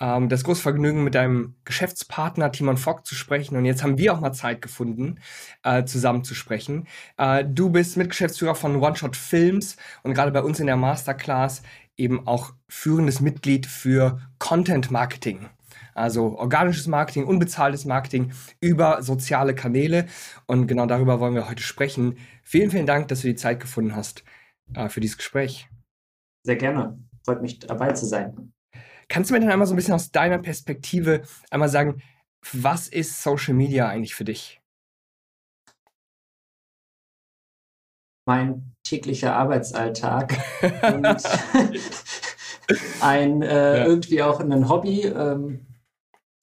ähm, das große Vergnügen, mit deinem Geschäftspartner Timon Fock zu sprechen. Und jetzt haben wir auch mal Zeit gefunden, äh, zusammen zu sprechen. Äh, du bist Mitgeschäftsführer von One Shot Films und gerade bei uns in der Masterclass eben auch führendes Mitglied für Content Marketing. Also organisches Marketing, unbezahltes Marketing über soziale Kanäle. Und genau darüber wollen wir heute sprechen. Vielen, vielen Dank, dass du die Zeit gefunden hast äh, für dieses Gespräch. Sehr gerne. Freut mich dabei zu sein. Kannst du mir dann einmal so ein bisschen aus deiner Perspektive einmal sagen, was ist Social Media eigentlich für dich? Mein täglicher Arbeitsalltag und ein äh, ja. irgendwie auch ein Hobby. Ähm,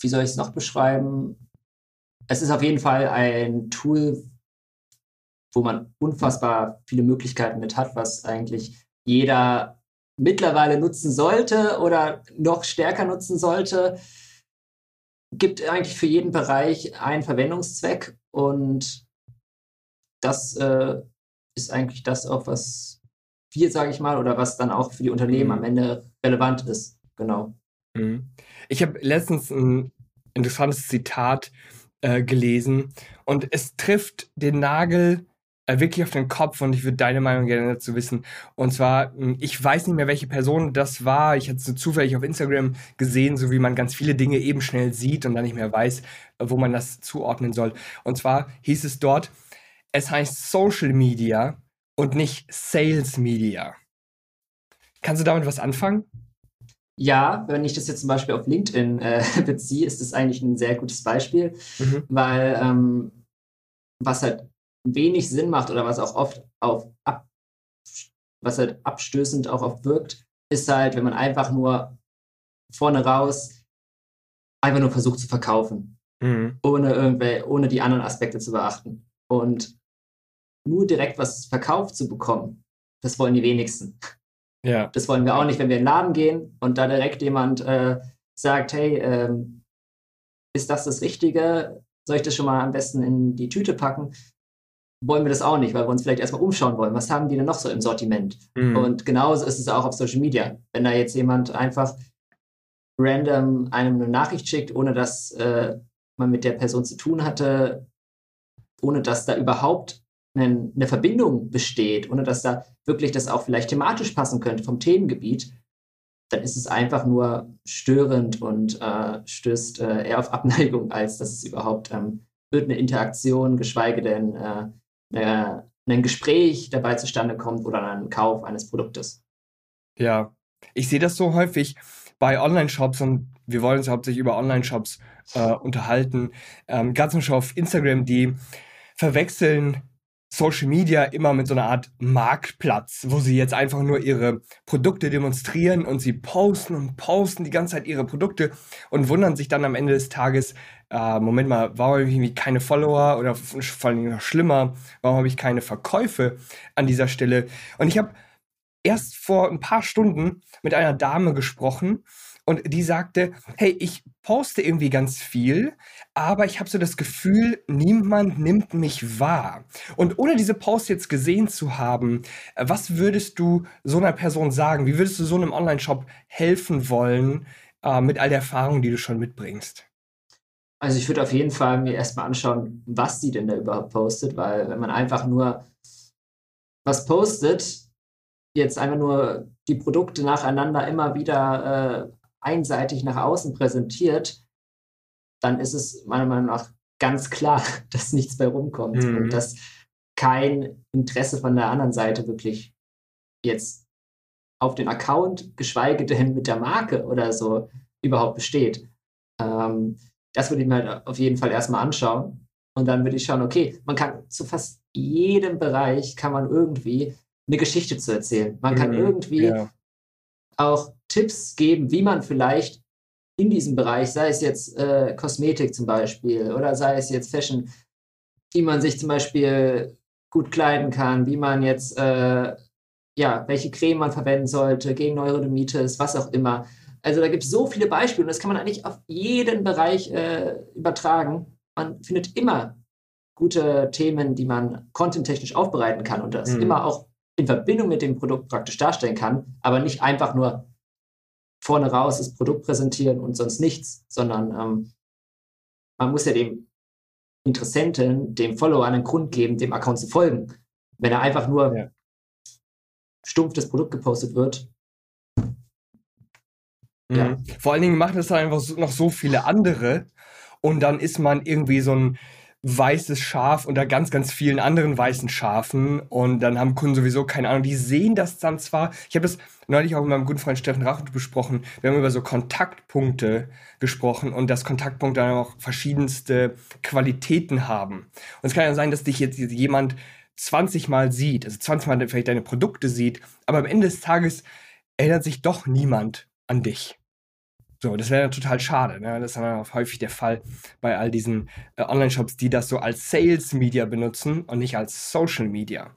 wie soll ich es noch beschreiben? Es ist auf jeden Fall ein Tool, wo man unfassbar viele Möglichkeiten mit hat, was eigentlich jeder mittlerweile nutzen sollte oder noch stärker nutzen sollte, gibt eigentlich für jeden Bereich einen Verwendungszweck und das äh, ist eigentlich das auch, was wir, sage ich mal, oder was dann auch für die Unternehmen mhm. am Ende relevant ist. Genau. Mhm. Ich habe letztens ein interessantes Zitat äh, gelesen und es trifft den Nagel wirklich auf den Kopf und ich würde deine Meinung gerne dazu wissen. Und zwar, hm, ich weiß nicht mehr, welche Person das war. Ich hatte es so zufällig auf Instagram gesehen, so wie man ganz viele Dinge eben schnell sieht und dann nicht mehr weiß, wo man das zuordnen soll. Und zwar hieß es dort, es heißt Social Media und nicht Sales Media. Kannst du damit was anfangen? Ja, wenn ich das jetzt zum Beispiel auf LinkedIn äh, beziehe, ist das eigentlich ein sehr gutes Beispiel, mhm. weil ähm, was halt wenig Sinn macht oder was auch oft auf ab, was halt abstößend auch oft wirkt, ist halt, wenn man einfach nur vorne raus einfach nur versucht zu verkaufen, mhm. ohne irgendwie, ohne die anderen Aspekte zu beachten. Und nur direkt was verkauft zu bekommen, das wollen die wenigsten. Ja. Das wollen wir auch nicht, wenn wir in den Laden gehen und da direkt jemand äh, sagt, hey, ähm, ist das das Richtige? Soll ich das schon mal am besten in die Tüte packen? Wollen wir das auch nicht, weil wir uns vielleicht erstmal umschauen wollen. Was haben die denn noch so im Sortiment? Mhm. Und genauso ist es auch auf Social Media. Wenn da jetzt jemand einfach random einem eine Nachricht schickt, ohne dass äh, man mit der Person zu tun hatte, ohne dass da überhaupt eine, eine Verbindung besteht, ohne dass da wirklich das auch vielleicht thematisch passen könnte vom Themengebiet, dann ist es einfach nur störend und äh, stößt äh, eher auf Abneigung, als dass es überhaupt ähm, wird eine Interaktion, geschweige denn äh, ein Gespräch dabei zustande kommt oder ein Kauf eines Produktes. Ja, ich sehe das so häufig bei Online-Shops und wir wollen uns hauptsächlich über Online-Shops äh, unterhalten. Ähm, ganz schon auf Instagram, die verwechseln Social Media immer mit so einer Art Marktplatz, wo sie jetzt einfach nur ihre Produkte demonstrieren und sie posten und posten die ganze Zeit ihre Produkte und wundern sich dann am Ende des Tages, äh, Moment mal, warum habe ich irgendwie keine Follower oder vor allem noch schlimmer, warum habe ich keine Verkäufe an dieser Stelle? Und ich habe erst vor ein paar Stunden mit einer Dame gesprochen und die sagte, hey, ich poste irgendwie ganz viel, aber ich habe so das Gefühl, niemand nimmt mich wahr. Und ohne diese Post jetzt gesehen zu haben, was würdest du so einer Person sagen? Wie würdest du so einem Online-Shop helfen wollen äh, mit all der Erfahrung, die du schon mitbringst? Also ich würde auf jeden Fall mir erstmal anschauen, was sie denn da überhaupt postet, weil wenn man einfach nur was postet, jetzt einfach nur die Produkte nacheinander immer wieder äh, einseitig nach außen präsentiert, dann ist es meiner Meinung nach ganz klar, dass nichts bei rumkommt mhm. und dass kein Interesse von der anderen Seite wirklich jetzt auf den Account, geschweige denn mit der Marke oder so überhaupt besteht. Ähm, das würde ich mir halt auf jeden Fall erstmal anschauen. Und dann würde ich schauen, okay, man kann zu fast jedem Bereich kann man irgendwie eine Geschichte zu erzählen. Man kann mhm, irgendwie ja. Auch Tipps geben, wie man vielleicht in diesem Bereich, sei es jetzt äh, Kosmetik zum Beispiel oder sei es jetzt Fashion, wie man sich zum Beispiel gut kleiden kann, wie man jetzt, äh, ja, welche Creme man verwenden sollte gegen Neurodermitis, was auch immer. Also da gibt es so viele Beispiele und das kann man eigentlich auf jeden Bereich äh, übertragen. Man findet immer gute Themen, die man contenttechnisch aufbereiten kann und das mhm. immer auch in Verbindung mit dem Produkt praktisch darstellen kann, aber nicht einfach nur vorne raus das Produkt präsentieren und sonst nichts, sondern ähm, man muss ja dem Interessenten, dem Follower einen Grund geben, dem Account zu folgen. Wenn er einfach nur ja. stumpf das Produkt gepostet wird. Mhm. Ja. Vor allen Dingen machen es dann einfach noch so viele andere und dann ist man irgendwie so ein weißes Schaf unter ganz, ganz vielen anderen weißen Schafen und dann haben Kunden sowieso keine Ahnung. Die sehen das dann zwar. Ich habe das neulich auch mit meinem guten Freund Steffen Rach besprochen. Wir haben über so Kontaktpunkte gesprochen und dass Kontaktpunkte dann auch verschiedenste Qualitäten haben. Und es kann ja sein, dass dich jetzt jemand 20 Mal sieht, also 20 Mal vielleicht deine Produkte sieht, aber am Ende des Tages erinnert sich doch niemand an dich. So, das wäre total schade. Ne? Das ist dann auch häufig der Fall bei all diesen äh, Online-Shops, die das so als Sales-Media benutzen und nicht als Social-Media.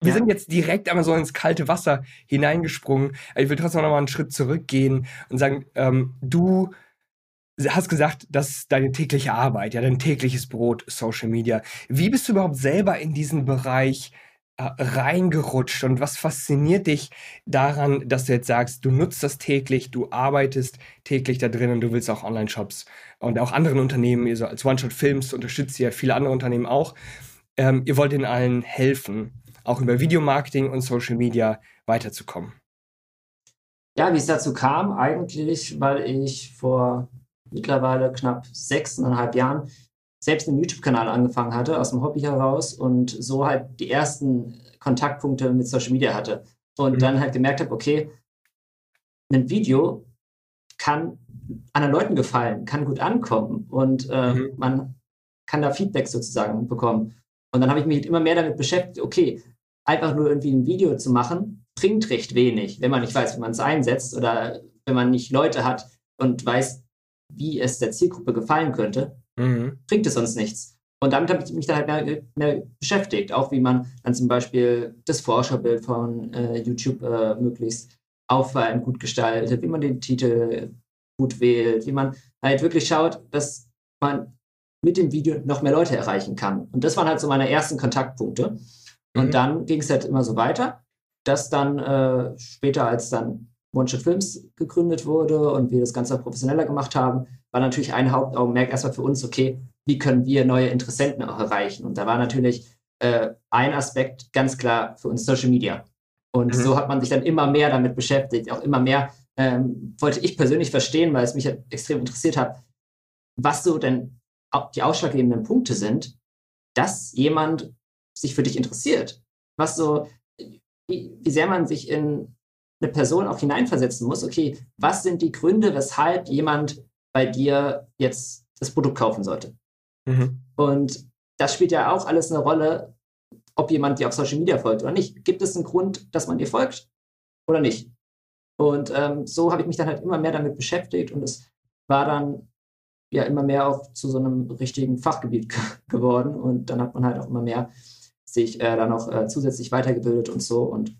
Wir ja. sind jetzt direkt einmal so ins kalte Wasser hineingesprungen. Ich will trotzdem noch mal einen Schritt zurückgehen und sagen, ähm, du hast gesagt, das ist deine tägliche Arbeit, ja, dein tägliches Brot, Social Media. Wie bist du überhaupt selber in diesen Bereich reingerutscht und was fasziniert dich daran, dass du jetzt sagst, du nutzt das täglich, du arbeitest täglich da drin und du willst auch Online-Shops und auch anderen Unternehmen, also als One-Shot Films unterstützt ihr viele andere Unternehmen auch. Ähm, ihr wollt den allen helfen, auch über Videomarketing und Social Media weiterzukommen. Ja, wie es dazu kam, eigentlich, weil ich vor mittlerweile knapp sechseinhalb Jahren selbst einen YouTube-Kanal angefangen hatte, aus dem Hobby heraus und so halt die ersten Kontaktpunkte mit Social Media hatte. Und mhm. dann halt gemerkt habe, okay, ein Video kann anderen Leuten gefallen, kann gut ankommen und äh, mhm. man kann da Feedback sozusagen bekommen. Und dann habe ich mich immer mehr damit beschäftigt, okay, einfach nur irgendwie ein Video zu machen, bringt recht wenig, wenn man nicht weiß, wie man es einsetzt oder wenn man nicht Leute hat und weiß, wie es der Zielgruppe gefallen könnte mhm. bringt es sonst nichts. Und damit habe ich mich dann halt mehr, mehr, beschäftigt, auch wie man dann zum Beispiel das Vorschaubild von äh, YouTube äh, möglichst auffallend gut gestaltet, wie man den Titel gut wählt, wie man halt wirklich schaut, dass man mit dem Video noch mehr Leute erreichen kann. Und das waren halt so meine ersten Kontaktpunkte. Und mhm. dann ging es halt immer so weiter, dass dann äh, später, als dann One-Shot Films gegründet wurde und wir das Ganze professioneller gemacht haben, war natürlich ein Hauptaugenmerk erstmal für uns, okay, wie können wir neue Interessenten auch erreichen? Und da war natürlich äh, ein Aspekt ganz klar für uns Social Media. Und mhm. so hat man sich dann immer mehr damit beschäftigt, auch immer mehr ähm, wollte ich persönlich verstehen, weil es mich halt extrem interessiert hat, was so denn die ausschlaggebenden Punkte sind, dass jemand sich für dich interessiert. Was so, wie, wie sehr man sich in eine Person auch hineinversetzen muss. Okay, was sind die Gründe, weshalb jemand bei dir jetzt das Produkt kaufen sollte. Mhm. Und das spielt ja auch alles eine Rolle, ob jemand dir auf Social Media folgt oder nicht. Gibt es einen Grund, dass man dir folgt oder nicht? Und ähm, so habe ich mich dann halt immer mehr damit beschäftigt und es war dann ja immer mehr auch zu so einem richtigen Fachgebiet geworden und dann hat man halt auch immer mehr sich äh, dann noch äh, zusätzlich weitergebildet und so und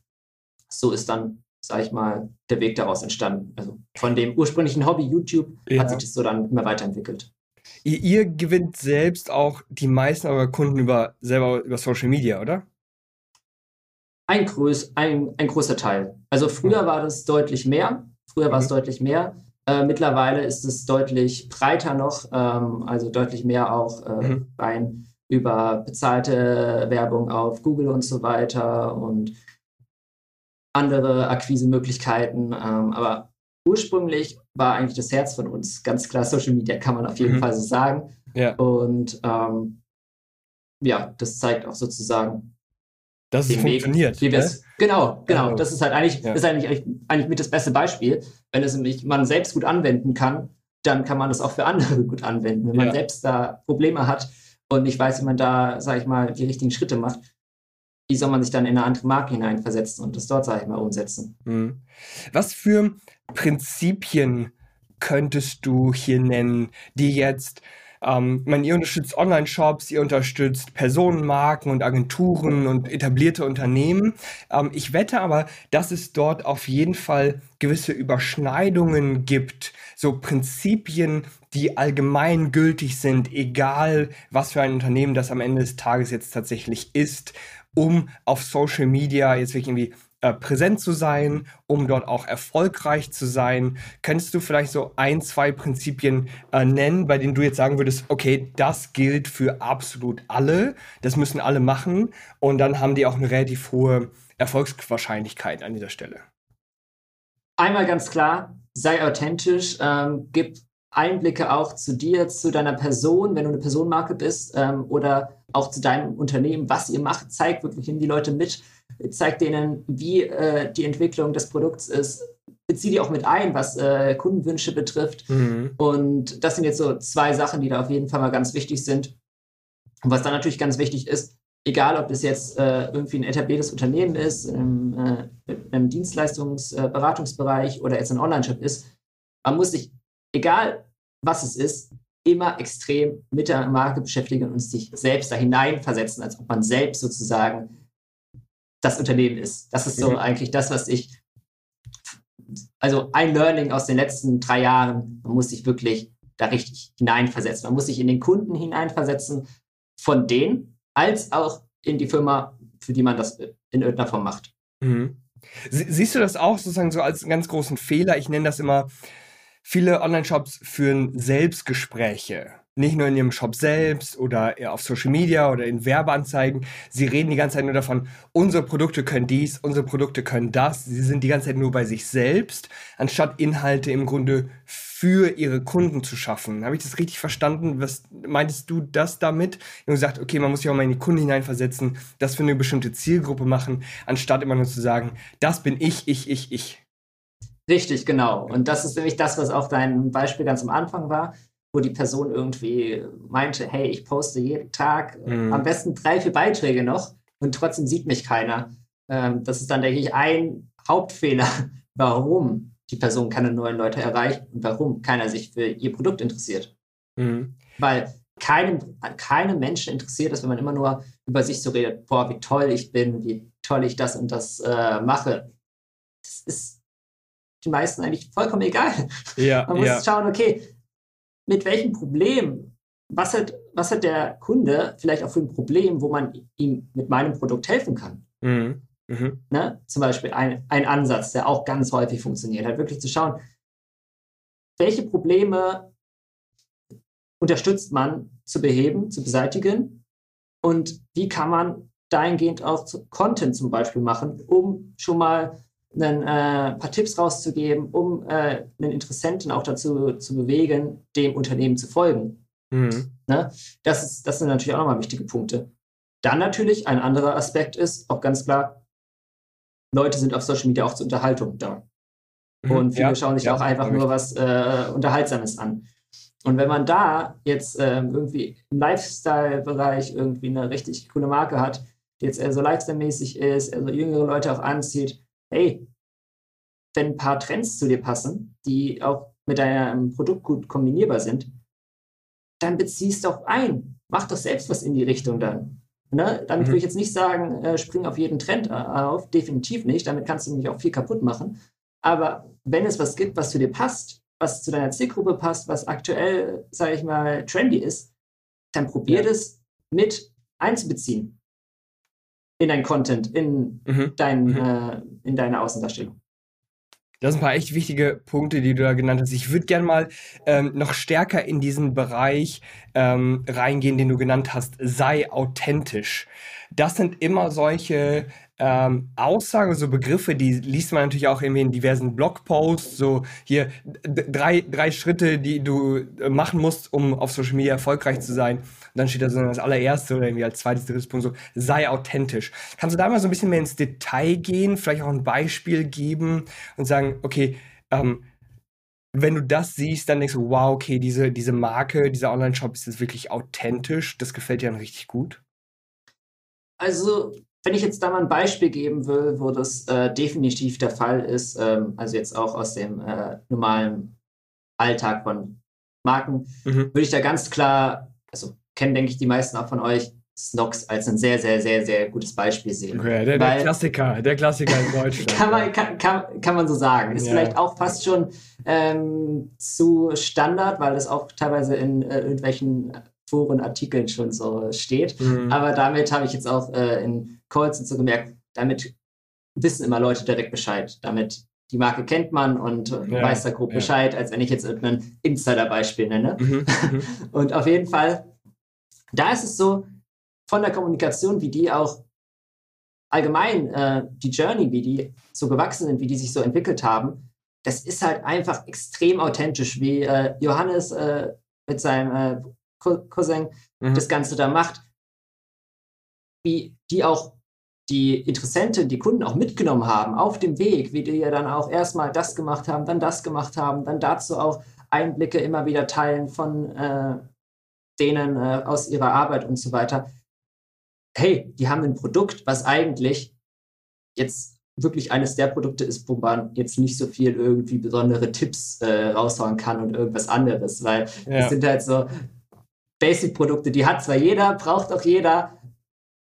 so ist dann sage ich mal, der Weg daraus entstanden. Also von dem ursprünglichen Hobby YouTube ja. hat sich das so dann immer weiterentwickelt. Ihr, ihr, gewinnt selbst auch die meisten eurer Kunden über, selber über Social Media, oder? Ein, größ, ein, ein großer Teil. Also früher mhm. war das deutlich mehr. Früher war es mhm. deutlich mehr. Äh, mittlerweile ist es deutlich breiter noch, ähm, also deutlich mehr auch äh, mhm. rein über bezahlte Werbung auf Google und so weiter und andere Akquisemöglichkeiten. Ähm, aber ursprünglich war eigentlich das Herz von uns ganz klar Social Media, kann man auf jeden mhm. Fall so sagen. Ja. Und ähm, ja, das zeigt auch sozusagen, dass es funktioniert. Weg, ne? Genau, genau. Also, das ist halt eigentlich, ja. ist eigentlich, eigentlich mit das beste Beispiel. Wenn es nämlich man selbst gut anwenden kann, dann kann man das auch für andere gut anwenden. Wenn man ja. selbst da Probleme hat und nicht weiß, wie man da, sage ich mal, die richtigen Schritte macht, wie soll man sich dann in eine andere Marke hineinversetzen und das dort, sage ich mal, umsetzen. Mhm. Was für Prinzipien könntest du hier nennen, die jetzt ähm, man, ihr unterstützt Online-Shops, ihr unterstützt Personenmarken und Agenturen und etablierte Unternehmen. Ähm, ich wette aber, dass es dort auf jeden Fall gewisse Überschneidungen gibt, so Prinzipien, die allgemein gültig sind, egal was für ein Unternehmen das am Ende des Tages jetzt tatsächlich ist, um auf Social Media jetzt wirklich irgendwie äh, präsent zu sein, um dort auch erfolgreich zu sein. Könntest du vielleicht so ein, zwei Prinzipien äh, nennen, bei denen du jetzt sagen würdest, okay, das gilt für absolut alle, das müssen alle machen und dann haben die auch eine relativ hohe Erfolgswahrscheinlichkeit an dieser Stelle? Einmal ganz klar, sei authentisch, ähm, gib Einblicke auch zu dir, zu deiner Person, wenn du eine Personenmarke bist ähm, oder auch zu deinem Unternehmen, was ihr macht, zeigt wirklich in die Leute mit, zeigt denen, wie äh, die Entwicklung des Produkts ist, beziehe die auch mit ein, was äh, Kundenwünsche betrifft. Mhm. Und das sind jetzt so zwei Sachen, die da auf jeden Fall mal ganz wichtig sind. Und was dann natürlich ganz wichtig ist, egal ob das jetzt äh, irgendwie ein etabliertes Unternehmen ist, im, äh, Dienstleistungsberatungsbereich äh, oder jetzt ein Online-Shop ist, man muss sich, egal was es ist, immer extrem mit der Marke beschäftigen und sich selbst da hineinversetzen, als ob man selbst sozusagen das Unternehmen ist. Das ist so mhm. eigentlich das, was ich, also ein Learning aus den letzten drei Jahren, man muss sich wirklich da richtig hineinversetzen. Man muss sich in den Kunden hineinversetzen, von denen, als auch in die Firma, für die man das in irgendeiner Form macht. Mhm. Siehst du das auch sozusagen so als einen ganz großen Fehler? Ich nenne das immer, viele Online-Shops führen Selbstgespräche nicht nur in ihrem Shop selbst oder auf Social Media oder in Werbeanzeigen. Sie reden die ganze Zeit nur davon, unsere Produkte können dies, unsere Produkte können das. Sie sind die ganze Zeit nur bei sich selbst, anstatt Inhalte im Grunde für ihre Kunden zu schaffen. Habe ich das richtig verstanden? Was meintest du das damit? Du gesagt, okay, man muss sich auch mal in die Kunden hineinversetzen, das für eine bestimmte Zielgruppe machen, anstatt immer nur zu sagen, das bin ich, ich, ich, ich. Richtig, genau. Und das ist nämlich das, was auf deinem Beispiel ganz am Anfang war wo die Person irgendwie meinte, hey, ich poste jeden Tag mhm. am besten drei, vier Beiträge noch und trotzdem sieht mich keiner. Ähm, das ist dann, denke ich, ein Hauptfehler, warum die Person keine neuen Leute erreicht und warum keiner sich für ihr Produkt interessiert. Mhm. Weil keinem, keinem Menschen interessiert es, wenn man immer nur über sich so redet, boah, wie toll ich bin, wie toll ich das und das äh, mache. Das ist den meisten eigentlich vollkommen egal. Ja, man muss ja. schauen, okay, mit welchem Problem, was hat, was hat der Kunde vielleicht auch für ein Problem, wo man ihm mit meinem Produkt helfen kann. Mhm. Mhm. Ne? Zum Beispiel ein, ein Ansatz, der auch ganz häufig funktioniert, halt wirklich zu schauen, welche Probleme unterstützt man zu beheben, zu beseitigen und wie kann man dahingehend auch Content zum Beispiel machen, um schon mal ein äh, paar Tipps rauszugeben, um äh, einen Interessenten auch dazu zu bewegen, dem Unternehmen zu folgen. Mhm. Ne? Das, ist, das sind natürlich auch nochmal wichtige Punkte. Dann natürlich ein anderer Aspekt ist auch ganz klar, Leute sind auf Social Media auch zur Unterhaltung da. Mhm. Und viele ja, schauen sich ja, auch einfach nur was äh, Unterhaltsames an. Und wenn man da jetzt ähm, irgendwie im Lifestyle-Bereich irgendwie eine richtig coole Marke hat, die jetzt eher so Lifestyle-mäßig ist, eher so jüngere Leute auch anzieht, hey, wenn ein paar Trends zu dir passen, die auch mit deinem Produkt gut kombinierbar sind, dann beziehst du auch ein. Mach doch selbst was in die Richtung dann. Ne? Damit mhm. will ich jetzt nicht sagen, äh, spring auf jeden Trend auf, definitiv nicht. Damit kannst du nämlich auch viel kaputt machen. Aber wenn es was gibt, was zu dir passt, was zu deiner Zielgruppe passt, was aktuell, sage ich mal, trendy ist, dann probier ja. das mit einzubeziehen in dein Content, in, mhm. dein, mhm. Äh, in deine Außendarstellung. Das sind ein paar echt wichtige Punkte, die du da genannt hast. Ich würde gerne mal ähm, noch stärker in diesen Bereich ähm, reingehen, den du genannt hast. Sei authentisch. Das sind immer solche ähm, Aussagen, so Begriffe, die liest man natürlich auch irgendwie in diversen Blogposts, so hier drei, drei Schritte, die du äh, machen musst, um auf Social Media erfolgreich zu sein. Und dann steht da so das allererste oder irgendwie als zweites, drittes Punkt so, sei authentisch. Kannst du da mal so ein bisschen mehr ins Detail gehen, vielleicht auch ein Beispiel geben und sagen, okay, ähm, wenn du das siehst, dann denkst du, wow, okay, diese, diese Marke, dieser Online-Shop ist jetzt wirklich authentisch, das gefällt dir dann richtig gut? Also wenn ich jetzt da mal ein Beispiel geben will, wo das äh, definitiv der Fall ist, ähm, also jetzt auch aus dem äh, normalen Alltag von Marken, mhm. würde ich da ganz klar, also kennen, denke ich, die meisten auch von euch, Snox als ein sehr, sehr, sehr, sehr gutes Beispiel sehen. Okay, der, der Klassiker, der Klassiker in Deutschland. kann, man, kann, kann, kann man so sagen. Ist ja. vielleicht auch fast schon ähm, zu Standard, weil das auch teilweise in äh, irgendwelchen Foren, Artikeln schon so steht. Mhm. Aber damit habe ich jetzt auch äh, in Calls und so gemerkt, damit wissen immer Leute direkt Bescheid. Damit die Marke kennt man und ja, weiß da grob ja. Bescheid, als wenn ich jetzt irgendein Insider-Beispiel nenne. Mhm, mhm. und auf jeden Fall, da ist es so, von der Kommunikation, wie die auch allgemein, äh, die Journey, wie die so gewachsen sind, wie die sich so entwickelt haben, das ist halt einfach extrem authentisch, wie äh, Johannes äh, mit seinem äh, Cousin mhm. das Ganze da macht, wie die auch die Interessenten, die Kunden auch mitgenommen haben auf dem Weg, wie die ja dann auch erstmal das gemacht haben, dann das gemacht haben, dann dazu auch Einblicke immer wieder teilen von äh, denen äh, aus ihrer Arbeit und so weiter. Hey, die haben ein Produkt, was eigentlich jetzt wirklich eines der Produkte ist, wo man jetzt nicht so viel irgendwie besondere Tipps äh, raushauen kann und irgendwas anderes, weil es ja. sind halt so Basic-Produkte, die hat zwar jeder, braucht auch jeder,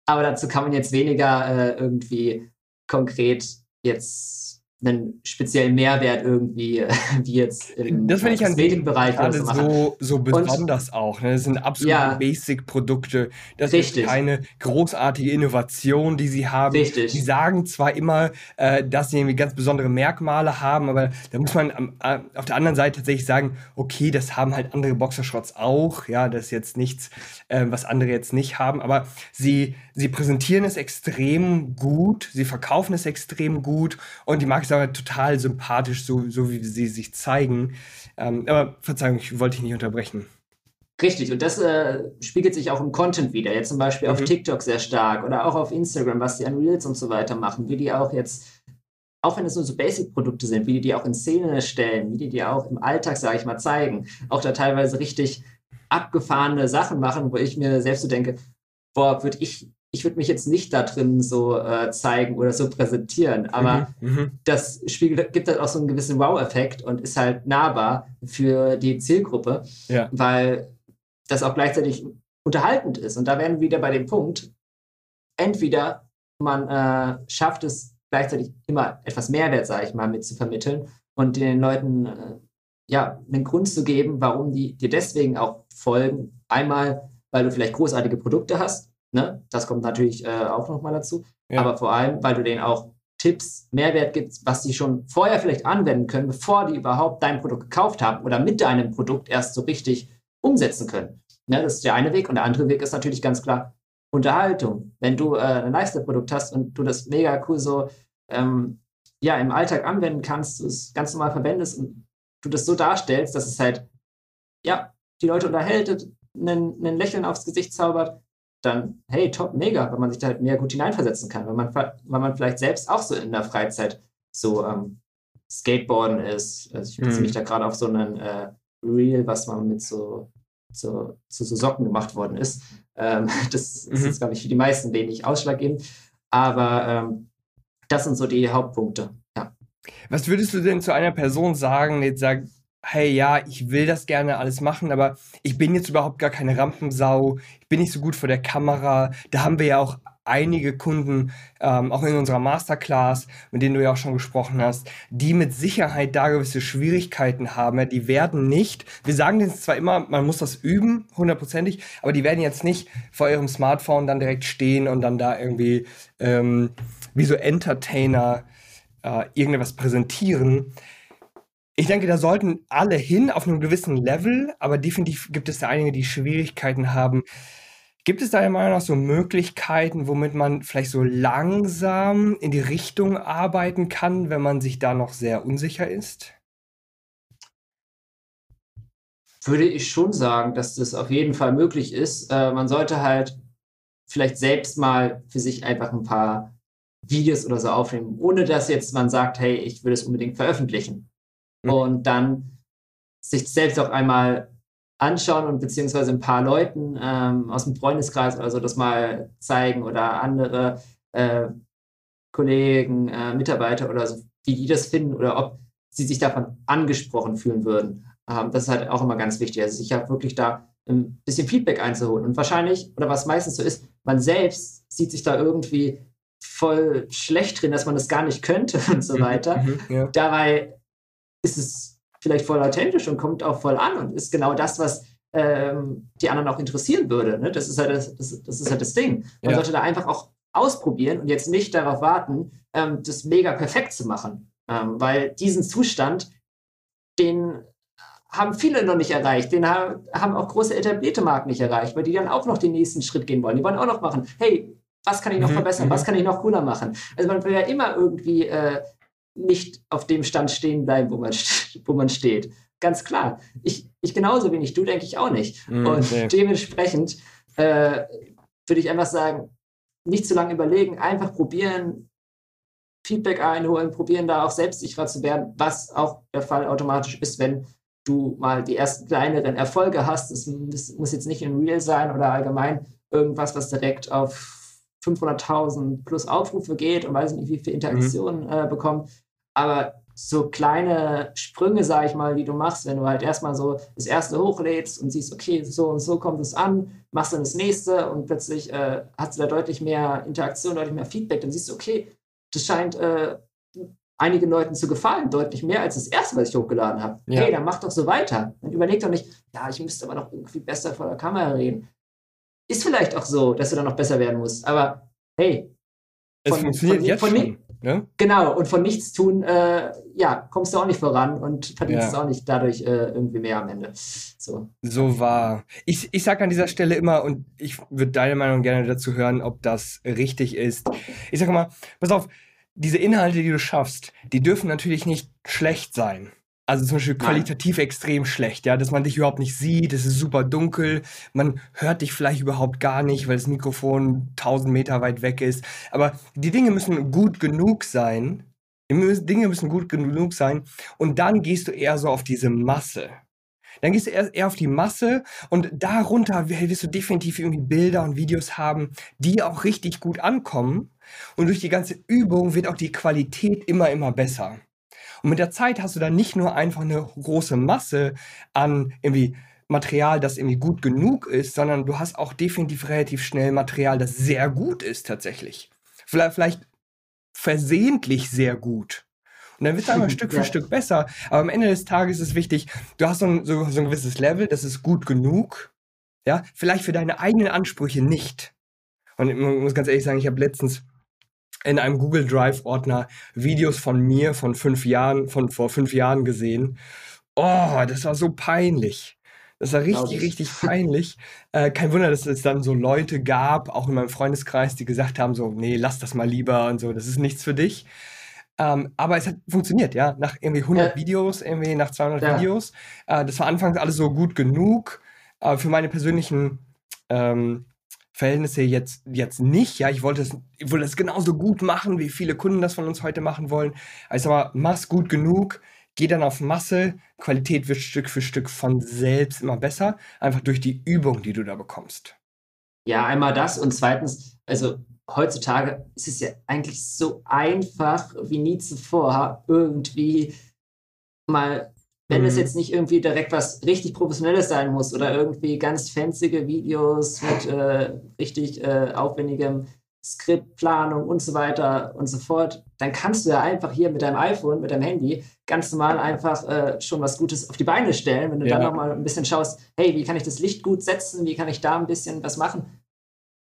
aber dazu kann man jetzt weniger äh, irgendwie konkret jetzt einen speziellen Mehrwert irgendwie, wie jetzt im das finde ich an Bereich gerade so, so besonders und, auch. Ne? Das sind absolut ja, Basic-Produkte. Das richtig. ist keine großartige Innovation, die sie haben. Richtig. Die sagen zwar immer, äh, dass sie irgendwie ganz besondere Merkmale haben, aber da muss man am, äh, auf der anderen Seite tatsächlich sagen, okay, das haben halt andere Boxershorts auch. Ja, das ist jetzt nichts, äh, was andere jetzt nicht haben, aber sie, sie präsentieren es extrem gut, sie verkaufen es extrem gut und die Marke aber total sympathisch, so, so wie sie sich zeigen. Ähm, aber Verzeihung, ich wollte dich nicht unterbrechen. Richtig, und das äh, spiegelt sich auch im Content wieder. Jetzt zum Beispiel mhm. auf TikTok sehr stark oder auch auf Instagram, was die an Reels und so weiter machen, wie die auch jetzt, auch wenn es nur so Basic-Produkte sind, wie die die auch in Szene stellen, wie die die auch im Alltag, sage ich mal, zeigen, auch da teilweise richtig abgefahrene Sachen machen, wo ich mir selbst so denke, boah, würde ich ich würde mich jetzt nicht da drin so äh, zeigen oder so präsentieren, aber mhm, mhm. das Spiel gibt halt auch so einen gewissen Wow-Effekt und ist halt nahbar für die Zielgruppe, ja. weil das auch gleichzeitig unterhaltend ist. Und da werden wir wieder bei dem Punkt, entweder man äh, schafft es gleichzeitig immer etwas Mehrwert, sage ich mal, mit zu vermitteln und den Leuten äh, ja einen Grund zu geben, warum die dir deswegen auch folgen. Einmal, weil du vielleicht großartige Produkte hast, Ne? Das kommt natürlich äh, auch nochmal dazu. Ja. Aber vor allem, weil du denen auch Tipps, Mehrwert gibst, was sie schon vorher vielleicht anwenden können, bevor die überhaupt dein Produkt gekauft haben oder mit deinem Produkt erst so richtig umsetzen können. Ne? Das ist der eine Weg. Und der andere Weg ist natürlich ganz klar Unterhaltung. Wenn du äh, ein Lifestyle-Produkt hast und du das mega cool so ähm, ja, im Alltag anwenden kannst, du es ganz normal verwendest und du das so darstellst, dass es halt, ja, die Leute unterhält, ein Lächeln aufs Gesicht zaubert, dann, hey, top, mega, weil man sich da halt mehr gut hineinversetzen kann, weil man, weil man vielleicht selbst auch so in der Freizeit so ähm, Skateboarden ist. Also ich beziehe mhm. mich da gerade auf so einen äh, Reel, was man mit so, so, so, so Socken gemacht worden ist. Ähm, das mhm. ist, glaube ich, für die meisten wenig ausschlaggebend. Aber ähm, das sind so die Hauptpunkte. Ja. Was würdest du denn zu einer Person sagen, die jetzt sagt, hey, ja, ich will das gerne alles machen, aber ich bin jetzt überhaupt gar keine Rampensau, ich bin nicht so gut vor der Kamera. Da haben wir ja auch einige Kunden, ähm, auch in unserer Masterclass, mit denen du ja auch schon gesprochen hast, die mit Sicherheit da gewisse Schwierigkeiten haben. Die werden nicht, wir sagen denen zwar immer, man muss das üben, hundertprozentig, aber die werden jetzt nicht vor ihrem Smartphone dann direkt stehen und dann da irgendwie ähm, wie so Entertainer äh, irgendetwas präsentieren. Ich denke, da sollten alle hin auf einem gewissen Level, aber definitiv gibt es da einige, die Schwierigkeiten haben. Gibt es da deiner Meinung nach so Möglichkeiten, womit man vielleicht so langsam in die Richtung arbeiten kann, wenn man sich da noch sehr unsicher ist? Würde ich schon sagen, dass das auf jeden Fall möglich ist. Äh, man sollte halt vielleicht selbst mal für sich einfach ein paar Videos oder so aufnehmen, ohne dass jetzt man sagt, hey, ich will es unbedingt veröffentlichen. Mhm. und dann sich selbst auch einmal anschauen und beziehungsweise ein paar Leuten ähm, aus dem Freundeskreis oder so das mal zeigen oder andere äh, Kollegen, äh, Mitarbeiter oder so, wie die das finden oder ob sie sich davon angesprochen fühlen würden. Ähm, das ist halt auch immer ganz wichtig. Also sich ja wirklich da ein bisschen Feedback einzuholen. Und wahrscheinlich, oder was meistens so ist, man selbst sieht sich da irgendwie voll schlecht drin, dass man das gar nicht könnte und so mhm, weiter. Mhm, ja. Dabei ist es vielleicht voll authentisch und kommt auch voll an und ist genau das, was ähm, die anderen auch interessieren würde. Ne? Das, ist halt das, das, das, ist halt das Ding. Man ja. sollte da einfach auch ausprobieren und jetzt nicht darauf warten, ähm, das mega perfekt zu machen. Ähm, weil diesen Zustand, den haben viele noch nicht erreicht. Den haben, haben auch große etablierte Marken nicht erreicht, weil die dann auch noch den nächsten Schritt gehen wollen. Die wollen auch noch machen, hey, was kann ich noch mhm. verbessern? Was mhm. kann ich noch cooler machen? Also man will ja immer irgendwie äh, nicht auf dem Stand stehen bleiben, wo man, wo man steht. Ganz klar. Ich, ich genauso wenig, du denke ich auch nicht. Mhm, Und okay. dementsprechend äh, würde ich einfach sagen, nicht zu lange überlegen, einfach probieren, Feedback einholen, probieren da auch selbstsicherer zu werden, was auch der Fall automatisch ist, wenn du mal die ersten kleineren Erfolge hast. Es muss jetzt nicht in Real sein oder allgemein irgendwas, was direkt auf 500.000 plus Aufrufe geht und weiß nicht, wie viele Interaktionen mhm. äh, bekommt. Aber so kleine Sprünge, sage ich mal, die du machst, wenn du halt erstmal so das erste hochlädst und siehst, okay, so und so kommt es an, machst dann das nächste und plötzlich äh, hast du da deutlich mehr Interaktion, deutlich mehr Feedback, dann siehst du, okay, das scheint äh, einigen Leuten zu gefallen, deutlich mehr als das erste, was ich hochgeladen habe. Ja. Hey, dann mach doch so weiter. Dann überleg doch nicht, ja, ich müsste aber noch irgendwie besser vor der Kamera reden. Ist vielleicht auch so, dass du dann noch besser werden musst, aber hey. Von, es funktioniert von, jetzt von, schon. Ne? Genau, und von nichts tun, äh, ja, kommst du auch nicht voran und verdienst ja. auch nicht dadurch äh, irgendwie mehr am Ende. So, so war. Ich, ich sage an dieser Stelle immer, und ich würde deine Meinung gerne dazu hören, ob das richtig ist. Ich sage immer, pass auf, diese Inhalte, die du schaffst, die dürfen natürlich nicht schlecht sein. Also zum Beispiel qualitativ Nein. extrem schlecht, ja, dass man dich überhaupt nicht sieht, es ist super dunkel, man hört dich vielleicht überhaupt gar nicht, weil das Mikrofon 1000 Meter weit weg ist. Aber die Dinge müssen gut genug sein. Die Dinge müssen gut genug sein. Und dann gehst du eher so auf diese Masse. Dann gehst du eher, eher auf die Masse und darunter wirst du definitiv irgendwie Bilder und Videos haben, die auch richtig gut ankommen. Und durch die ganze Übung wird auch die Qualität immer, immer besser. Und mit der Zeit hast du dann nicht nur einfach eine große Masse an irgendwie Material, das irgendwie gut genug ist, sondern du hast auch definitiv relativ schnell Material, das sehr gut ist tatsächlich. Vielleicht, vielleicht versehentlich sehr gut. Und dann wird es einfach Stück für ja. Stück besser. Aber am Ende des Tages ist es wichtig, du hast so ein, so, so ein gewisses Level, das ist gut genug. Ja, vielleicht für deine eigenen Ansprüche nicht. Und ich muss ganz ehrlich sagen, ich habe letztens in einem Google Drive Ordner Videos von mir von fünf Jahren, von vor fünf Jahren gesehen. Oh, das war so peinlich. Das war richtig, richtig peinlich. Äh, kein Wunder, dass es dann so Leute gab, auch in meinem Freundeskreis, die gesagt haben: so, nee, lass das mal lieber und so, das ist nichts für dich. Ähm, aber es hat funktioniert, ja. Nach irgendwie 100 ja. Videos, irgendwie nach 200 ja. Videos. Äh, das war anfangs alles so gut genug. Äh, für meine persönlichen ähm, Verhältnisse jetzt, jetzt nicht. Ja, ich wollte es, ich wollte es genauso gut machen, wie viele Kunden das von uns heute machen wollen. Also aber mach's gut genug, geh dann auf Masse, Qualität wird Stück für Stück von selbst immer besser, einfach durch die Übung, die du da bekommst. Ja, einmal das und zweitens, also heutzutage ist es ja eigentlich so einfach wie nie zuvor, irgendwie mal wenn es mhm. jetzt nicht irgendwie direkt was richtig Professionelles sein muss oder irgendwie ganz fanzige Videos mit äh, richtig äh, aufwendigem Skriptplanung und so weiter und so fort, dann kannst du ja einfach hier mit deinem iPhone, mit deinem Handy ganz normal einfach äh, schon was Gutes auf die Beine stellen. Wenn du ja. dann nochmal ein bisschen schaust, hey, wie kann ich das Licht gut setzen, wie kann ich da ein bisschen was machen,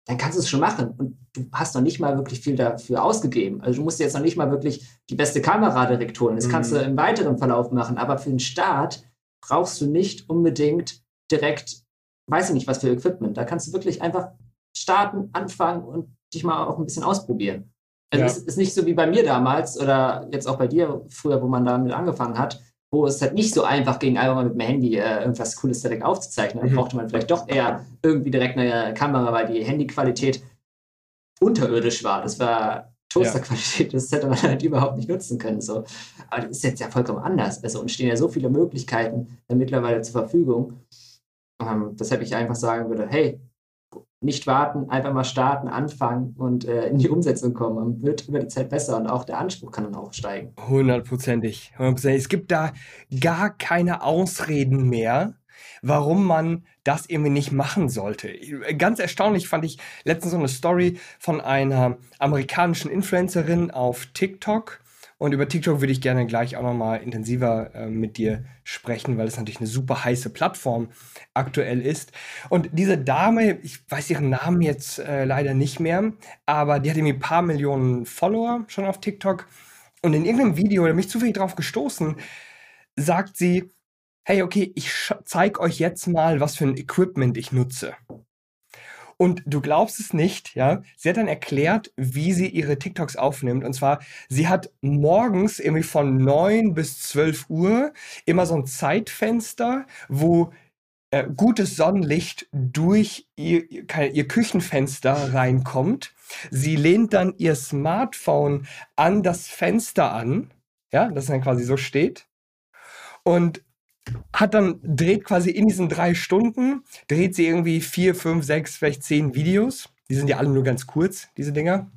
dann kannst du es schon machen. Und du hast noch nicht mal wirklich viel dafür ausgegeben. Also du musst jetzt noch nicht mal wirklich die beste Kamera direkt holen. Das mhm. kannst du im weiteren Verlauf machen. Aber für den Start brauchst du nicht unbedingt direkt, weiß ich nicht, was für Equipment. Da kannst du wirklich einfach starten, anfangen und dich mal auch ein bisschen ausprobieren. Also ja. es ist nicht so wie bei mir damals oder jetzt auch bei dir früher, wo man damit angefangen hat, wo es halt nicht so einfach ging, einfach mal mit dem Handy äh, irgendwas Cooles direkt aufzuzeichnen. Dann mhm. brauchte man vielleicht doch eher irgendwie direkt eine Kamera, weil die Handyqualität unterirdisch war. Das war Toasterqualität, das hätte man halt überhaupt nicht nutzen können. So. Aber das ist jetzt ja vollkommen anders. Also und stehen ja so viele Möglichkeiten mittlerweile zur Verfügung, ähm, weshalb ich einfach sagen würde, hey, nicht warten, einfach mal starten, anfangen und äh, in die Umsetzung kommen. Man wird über die Zeit besser und auch der Anspruch kann dann auch steigen. Hundertprozentig. Es gibt da gar keine Ausreden mehr, warum man das irgendwie nicht machen sollte. Ganz erstaunlich fand ich letztens so eine Story von einer amerikanischen Influencerin auf TikTok und über TikTok würde ich gerne gleich auch nochmal intensiver äh, mit dir sprechen, weil es natürlich eine super heiße Plattform aktuell ist. Und diese Dame, ich weiß ihren Namen jetzt äh, leider nicht mehr, aber die hat irgendwie ein paar Millionen Follower schon auf TikTok. Und in irgendeinem Video, da bin ich zufällig drauf gestoßen, sagt sie, hey, okay, ich zeige euch jetzt mal, was für ein Equipment ich nutze. Und du glaubst es nicht, ja. Sie hat dann erklärt, wie sie ihre TikToks aufnimmt. Und zwar, sie hat morgens irgendwie von 9 bis 12 Uhr immer so ein Zeitfenster, wo äh, gutes Sonnenlicht durch ihr, ihr Küchenfenster reinkommt. Sie lehnt dann ihr Smartphone an das Fenster an, ja, das dann quasi so steht. Und hat dann, dreht quasi in diesen drei Stunden, dreht sie irgendwie vier, fünf, sechs, vielleicht zehn Videos. Die sind ja alle nur ganz kurz, diese Dinger.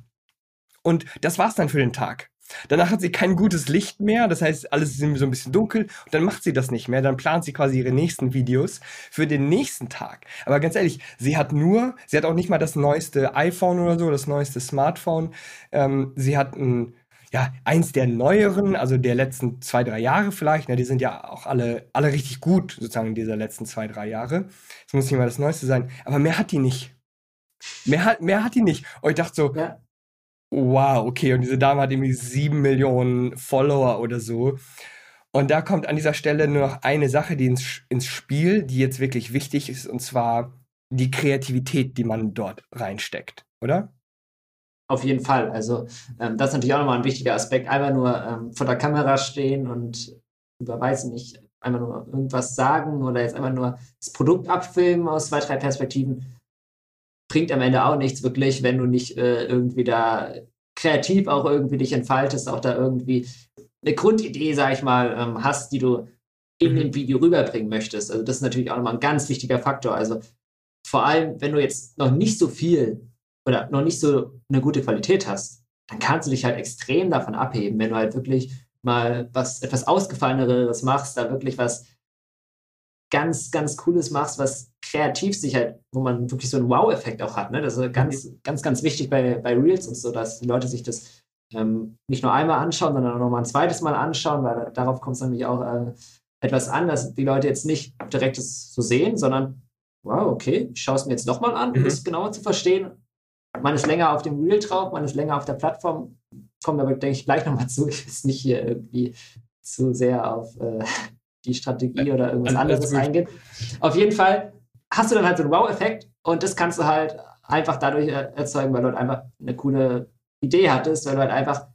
Und das war's dann für den Tag. Danach hat sie kein gutes Licht mehr, das heißt, alles ist so ein bisschen dunkel und dann macht sie das nicht mehr. Dann plant sie quasi ihre nächsten Videos für den nächsten Tag. Aber ganz ehrlich, sie hat nur, sie hat auch nicht mal das neueste iPhone oder so, das neueste Smartphone. Ähm, sie hat ein ja, eins der neueren, also der letzten zwei, drei Jahre vielleicht, ne, die sind ja auch alle, alle richtig gut, sozusagen, dieser letzten zwei, drei Jahre. Das muss nicht mal das Neueste sein. Aber mehr hat die nicht. Mehr hat, mehr hat die nicht. Und ich dachte so, ja. wow, okay, und diese Dame hat irgendwie sieben Millionen Follower oder so. Und da kommt an dieser Stelle nur noch eine Sache, die ins, ins Spiel, die jetzt wirklich wichtig ist, und zwar die Kreativität, die man dort reinsteckt, oder? Auf jeden Fall. Also ähm, das ist natürlich auch nochmal ein wichtiger Aspekt. Einfach nur ähm, vor der Kamera stehen und über, weiß nicht, einmal nur irgendwas sagen oder jetzt einfach nur das Produkt abfilmen aus zwei, drei Perspektiven, bringt am Ende auch nichts wirklich, wenn du nicht äh, irgendwie da kreativ auch irgendwie dich entfaltest, auch da irgendwie eine Grundidee, sag ich mal, ähm, hast, die du in dem Video rüberbringen möchtest. Also das ist natürlich auch nochmal ein ganz wichtiger Faktor. Also vor allem, wenn du jetzt noch nicht so viel oder noch nicht so eine gute Qualität hast, dann kannst du dich halt extrem davon abheben, wenn du halt wirklich mal was etwas ausgefalleneres machst, da wirklich was ganz, ganz Cooles machst, was kreativ sich halt, wo man wirklich so einen Wow-Effekt auch hat. Ne? Das ist ganz, mhm. ganz, ganz wichtig bei, bei Reels und so, dass die Leute sich das ähm, nicht nur einmal anschauen, sondern auch noch mal ein zweites Mal anschauen, weil darauf kommt es nämlich auch äh, etwas an, dass die Leute jetzt nicht direkt das so sehen, sondern wow, okay, ich schaue es mir jetzt nochmal an, um mhm. es genauer zu verstehen man ist länger auf dem Reel drauf, man ist länger auf der Plattform. Kommt aber, denke ich, gleich nochmal zu. Ich will nicht hier irgendwie zu sehr auf äh, die Strategie oder irgendwas anderes eingehen. Auf jeden Fall hast du dann halt so einen Wow-Effekt und das kannst du halt einfach dadurch erzeugen, weil du halt einfach eine coole Idee hattest, weil du halt einfach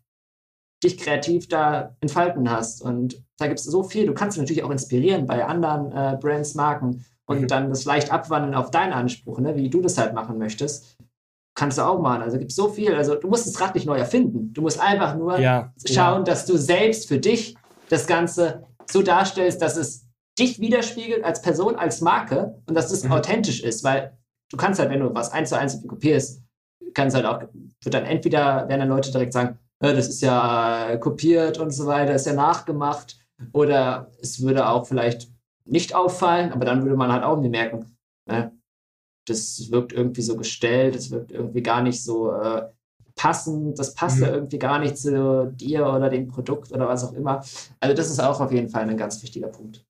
dich kreativ da entfalten hast. Und da gibt es so viel. Du kannst dich natürlich auch inspirieren bei anderen äh, Brands, Marken und mhm. dann das leicht abwandeln auf deinen Anspruch, ne, wie du das halt machen möchtest kannst du auch machen. Also gibt es so viel. Also du musst das Rad nicht neu erfinden. Du musst einfach nur ja, schauen, ja. dass du selbst für dich das Ganze so darstellst, dass es dich widerspiegelt als Person, als Marke und dass es mhm. authentisch ist, weil du kannst halt, wenn du was eins zu eins kopierst, kannst halt auch, wird dann entweder, werden dann Leute direkt sagen, das ist ja kopiert und so weiter, ist ja nachgemacht oder es würde auch vielleicht nicht auffallen, aber dann würde man halt auch nie merken, ne? Das wirkt irgendwie so gestellt, das wirkt irgendwie gar nicht so äh, passend, das passt mhm. ja irgendwie gar nicht zu dir oder dem Produkt oder was auch immer. Also das ist auch auf jeden Fall ein ganz wichtiger Punkt.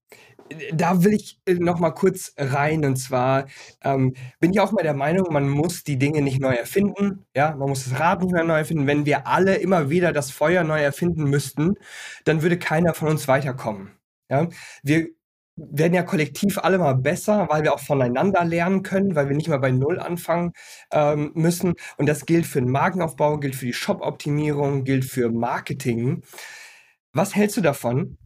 Da will ich äh, noch mal kurz rein und zwar ähm, bin ich auch mal der Meinung, man muss die Dinge nicht neu erfinden, ja, man muss das Rad nicht mehr neu erfinden. Wenn wir alle immer wieder das Feuer neu erfinden müssten, dann würde keiner von uns weiterkommen. Ja, wir werden ja kollektiv alle mal besser, weil wir auch voneinander lernen können, weil wir nicht mal bei Null anfangen ähm, müssen. Und das gilt für den Markenaufbau, gilt für die Shop-Optimierung, gilt für Marketing. Was hältst du davon,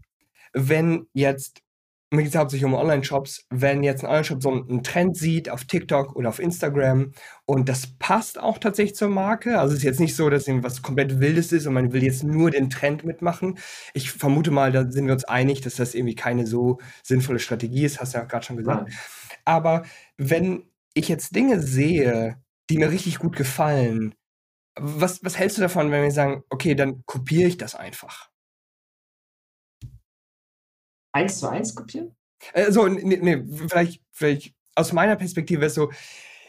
wenn jetzt mir geht es hauptsächlich um Online-Shops. Wenn jetzt ein Online-Shop so einen Trend sieht auf TikTok oder auf Instagram und das passt auch tatsächlich zur Marke, also es ist jetzt nicht so, dass irgendwas komplett Wildes ist und man will jetzt nur den Trend mitmachen. Ich vermute mal, da sind wir uns einig, dass das irgendwie keine so sinnvolle Strategie ist, hast du ja gerade schon gesagt. Aber wenn ich jetzt Dinge sehe, die mir richtig gut gefallen, was, was hältst du davon, wenn wir sagen, okay, dann kopiere ich das einfach? Eins zu eins kopieren? Äh, so, nee, nee, vielleicht, vielleicht aus meiner Perspektive ist so,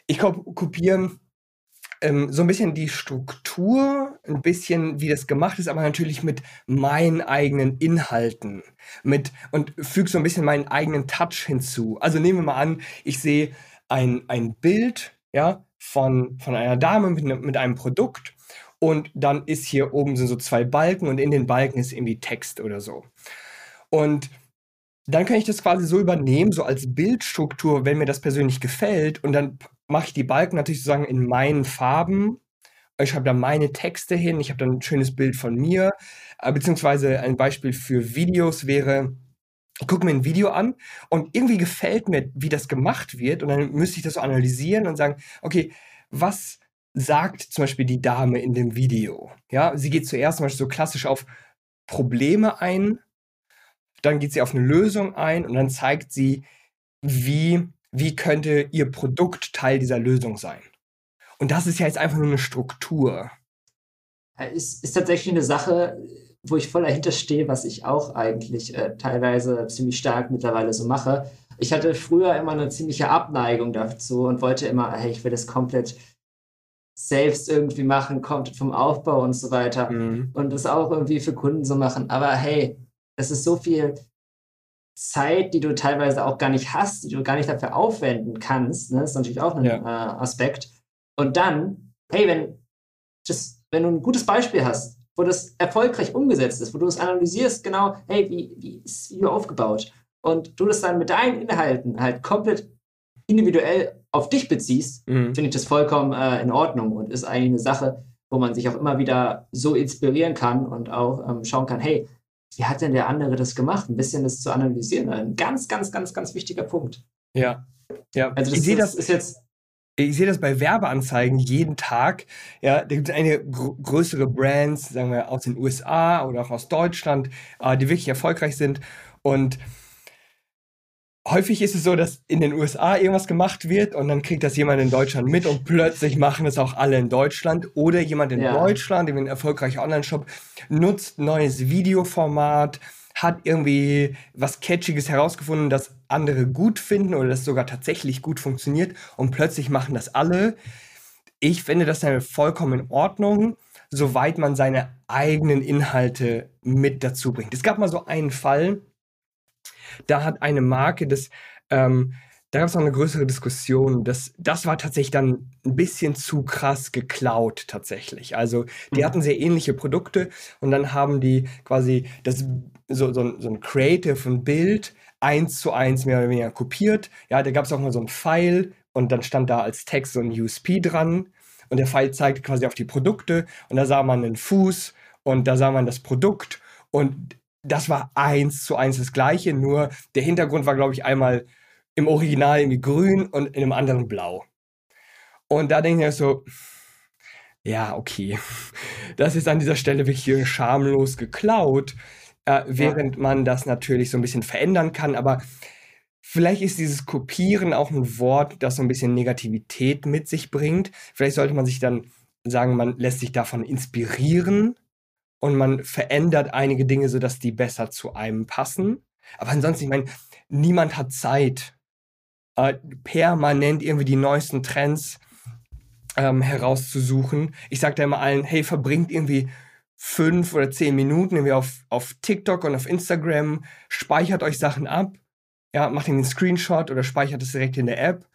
ich kopiere ähm, so ein bisschen die Struktur, ein bisschen wie das gemacht ist, aber natürlich mit meinen eigenen Inhalten mit und füge so ein bisschen meinen eigenen Touch hinzu. Also nehmen wir mal an, ich sehe ein, ein Bild, ja, von, von einer Dame mit, ne, mit einem Produkt und dann ist hier oben sind so zwei Balken und in den Balken ist irgendwie Text oder so. Und dann kann ich das quasi so übernehmen, so als Bildstruktur, wenn mir das persönlich gefällt. Und dann mache ich die Balken natürlich sozusagen in meinen Farben. Ich schreibe da meine Texte hin. Ich habe dann ein schönes Bild von mir. Äh, beziehungsweise ein Beispiel für Videos wäre, ich gucke mir ein Video an und irgendwie gefällt mir, wie das gemacht wird. Und dann müsste ich das so analysieren und sagen, okay, was sagt zum Beispiel die Dame in dem Video? Ja, sie geht zuerst zum Beispiel so klassisch auf Probleme ein dann geht sie auf eine Lösung ein und dann zeigt sie, wie, wie könnte ihr Produkt Teil dieser Lösung sein. Und das ist ja jetzt einfach nur eine Struktur. Ist, ist tatsächlich eine Sache, wo ich voll dahinter stehe, was ich auch eigentlich äh, teilweise ziemlich stark mittlerweile so mache. Ich hatte früher immer eine ziemliche Abneigung dazu und wollte immer, hey, ich will das komplett selbst irgendwie machen, kommt vom Aufbau und so weiter. Mhm. Und das auch irgendwie für Kunden so machen. Aber hey, das ist so viel Zeit, die du teilweise auch gar nicht hast, die du gar nicht dafür aufwenden kannst. Ne? Das ist natürlich auch ein ja. äh, Aspekt. Und dann, hey, wenn, just, wenn du ein gutes Beispiel hast, wo das erfolgreich umgesetzt ist, wo du es analysierst, genau, hey, wie, wie ist Video aufgebaut? Und du das dann mit deinen Inhalten halt komplett individuell auf dich beziehst, mhm. finde ich das vollkommen äh, in Ordnung und ist eigentlich eine Sache, wo man sich auch immer wieder so inspirieren kann und auch ähm, schauen kann, hey, wie hat denn der andere das gemacht? Ein bisschen das zu analysieren. Ein ganz, ganz, ganz, ganz wichtiger Punkt. Ja. ja. Also das, ich sehe das, ist jetzt. Ich sehe das bei Werbeanzeigen jeden Tag. Ja, da gibt es eine gr größere Brands, sagen wir aus den USA oder auch aus Deutschland, äh, die wirklich erfolgreich sind. Und häufig ist es so, dass in den USA irgendwas gemacht wird und dann kriegt das jemand in Deutschland mit und plötzlich machen es auch alle in Deutschland oder jemand in ja. Deutschland, ein erfolgreicher Online-Shop, nutzt neues Videoformat, hat irgendwie was Catchiges herausgefunden, das andere gut finden oder das sogar tatsächlich gut funktioniert und plötzlich machen das alle. Ich finde das dann vollkommen in Ordnung, soweit man seine eigenen Inhalte mit dazu bringt. Es gab mal so einen Fall, da hat eine Marke das, ähm, da gab es noch eine größere Diskussion. Das, das war tatsächlich dann ein bisschen zu krass geklaut tatsächlich. Also die mhm. hatten sehr ähnliche Produkte und dann haben die quasi das, so, so, so ein Creative, ein Bild eins zu eins mehr oder weniger kopiert. Ja, da gab es auch mal so ein Pfeil und dann stand da als Text so ein USP dran und der Pfeil zeigt quasi auf die Produkte und da sah man einen Fuß und da sah man das Produkt und das war eins zu eins das gleiche, nur der Hintergrund war, glaube ich, einmal im Original irgendwie grün und in einem anderen blau. Und da denke ich so, ja, okay, das ist an dieser Stelle wirklich schamlos geklaut, äh, während ja. man das natürlich so ein bisschen verändern kann, aber vielleicht ist dieses Kopieren auch ein Wort, das so ein bisschen Negativität mit sich bringt. Vielleicht sollte man sich dann sagen, man lässt sich davon inspirieren und man verändert einige Dinge, sodass die besser zu einem passen. Aber ansonsten, ich meine, niemand hat Zeit, äh, permanent irgendwie die neuesten Trends ähm, herauszusuchen. Ich sage da immer allen, hey, verbringt irgendwie fünf oder zehn Minuten irgendwie auf, auf TikTok und auf Instagram, speichert euch Sachen ab, ja, macht einen Screenshot oder speichert es direkt in der App,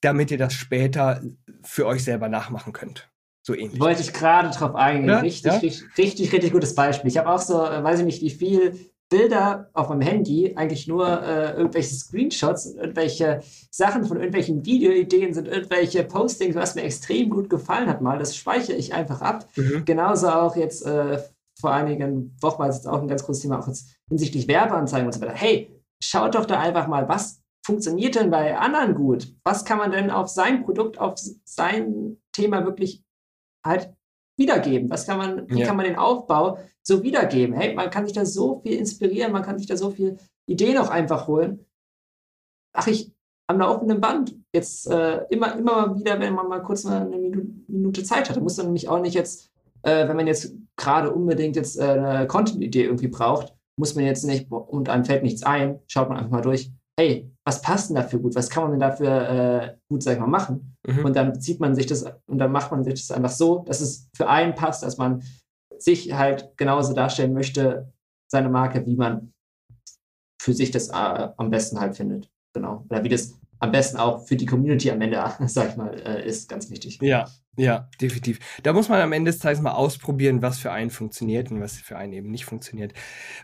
damit ihr das später für euch selber nachmachen könnt. So ähnlich. Wollte ich gerade drauf eingehen. Ja? Richtig, ja? richtig, richtig, richtig gutes Beispiel. Ich habe auch so, äh, weiß ich nicht, wie viel Bilder auf meinem Handy, eigentlich nur äh, irgendwelche Screenshots und irgendwelche Sachen von irgendwelchen Videoideen sind, irgendwelche Postings, was mir extrem gut gefallen hat mal. Das speichere ich einfach ab. Mhm. Genauso auch jetzt äh, vor einigen Wochen war es jetzt auch ein ganz großes Thema, auch jetzt hinsichtlich Werbeanzeigen und so weiter. Hey, schaut doch da einfach mal, was funktioniert denn bei anderen gut? Was kann man denn auf sein Produkt, auf sein Thema wirklich halt wiedergeben? Was kann man, wie ja. kann man den Aufbau so wiedergeben? Hey, man kann sich da so viel inspirieren, man kann sich da so viel Ideen auch einfach holen. Ach, ich am laufenden Band jetzt äh, immer, immer wieder, wenn man mal kurz eine Minute Zeit hat. Da muss man nämlich auch nicht jetzt, äh, wenn man jetzt gerade unbedingt jetzt äh, eine Content-Idee irgendwie braucht, muss man jetzt nicht, und einem fällt nichts ein, schaut man einfach mal durch, hey, was passt denn dafür gut? Was kann man denn dafür äh, gut, sag ich mal, machen? Mhm. Und dann zieht man sich das und dann macht man sich das einfach so, dass es für einen passt, dass man sich halt genauso darstellen möchte, seine Marke, wie man für sich das äh, am besten halt findet. Genau. Oder wie das am besten auch für die Community am Ende, sag ich mal, äh, ist ganz wichtig. Ja, ja, definitiv. Da muss man am Ende des Tages mal ausprobieren, was für einen funktioniert und was für einen eben nicht funktioniert.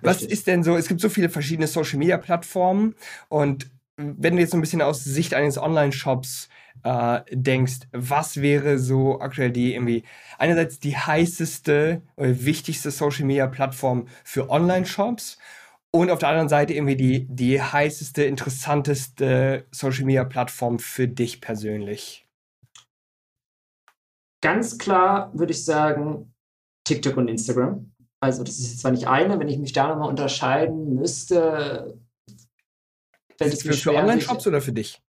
Was Richtig. ist denn so, es gibt so viele verschiedene Social Media Plattformen und wenn du jetzt so ein bisschen aus Sicht eines Online-Shops äh, denkst, was wäre so aktuell die irgendwie einerseits die heißeste oder wichtigste Social Media Plattform für Online-Shops und auf der anderen Seite irgendwie die, die heißeste, interessanteste Social Media Plattform für dich persönlich? Ganz klar würde ich sagen TikTok und Instagram. Also das ist jetzt zwar nicht eine, wenn ich mich da nochmal unterscheiden müsste. Fällt es für, für Online-Shops oder für dich?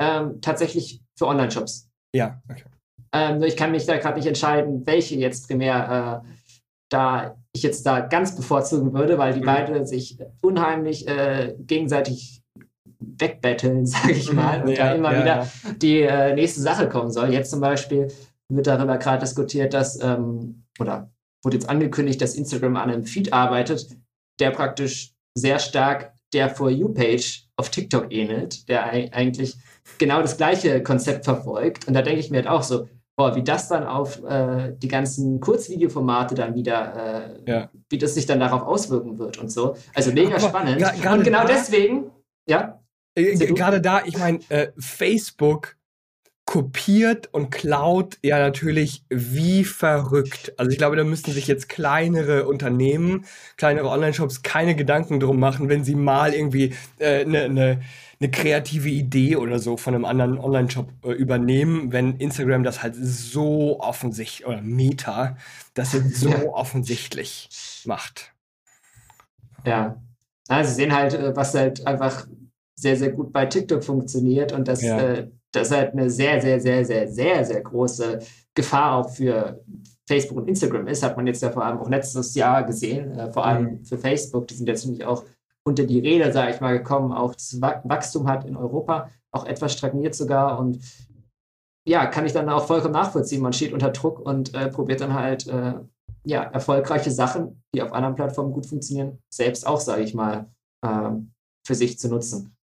Ähm, tatsächlich für Online-Shops. Ja, okay. Ähm, ich kann mich da gerade nicht entscheiden, welche jetzt primär äh, da ich jetzt da ganz bevorzugen würde, weil die mhm. beide sich unheimlich äh, gegenseitig wegbetteln, sage ich mhm. mal, und ja, da immer ja, wieder ja. die äh, nächste Sache kommen soll. Jetzt zum Beispiel wird darüber gerade diskutiert, dass, ähm, oder wurde jetzt angekündigt, dass Instagram an einem Feed arbeitet, der praktisch sehr stark der For You-Page auf TikTok ähnelt, der eigentlich genau das gleiche Konzept verfolgt. Und da denke ich mir halt auch so, boah, wie das dann auf äh, die ganzen Kurzvideoformate dann wieder, äh, ja. wie das sich dann darauf auswirken wird und so. Also mega Aber spannend. und genau deswegen, ja. Äh, gerade da, ich meine, äh, Facebook kopiert und klaut ja natürlich wie verrückt. Also ich glaube, da müssten sich jetzt kleinere Unternehmen, kleinere Online-Shops keine Gedanken drum machen, wenn sie mal irgendwie eine äh, ne, ne eine kreative Idee oder so von einem anderen Online-Shop äh, übernehmen, wenn Instagram das halt so offensichtlich oder Meta das jetzt so ja. offensichtlich macht. Ja. Also sie sehen halt, äh, was halt einfach sehr, sehr gut bei TikTok funktioniert und das, ja. äh, das halt eine sehr, sehr, sehr, sehr, sehr, sehr große Gefahr auch für Facebook und Instagram ist, hat man jetzt ja vor allem auch letztes Jahr gesehen, äh, vor allem mhm. für Facebook, die sind jetzt nämlich auch unter die Räder, sage ich mal, gekommen. Auch das Wachstum hat in Europa auch etwas stagniert sogar. Und ja, kann ich dann auch vollkommen nachvollziehen. Man steht unter Druck und äh, probiert dann halt äh, ja, erfolgreiche Sachen, die auf anderen Plattformen gut funktionieren, selbst auch, sage ich mal, äh, für sich zu nutzen.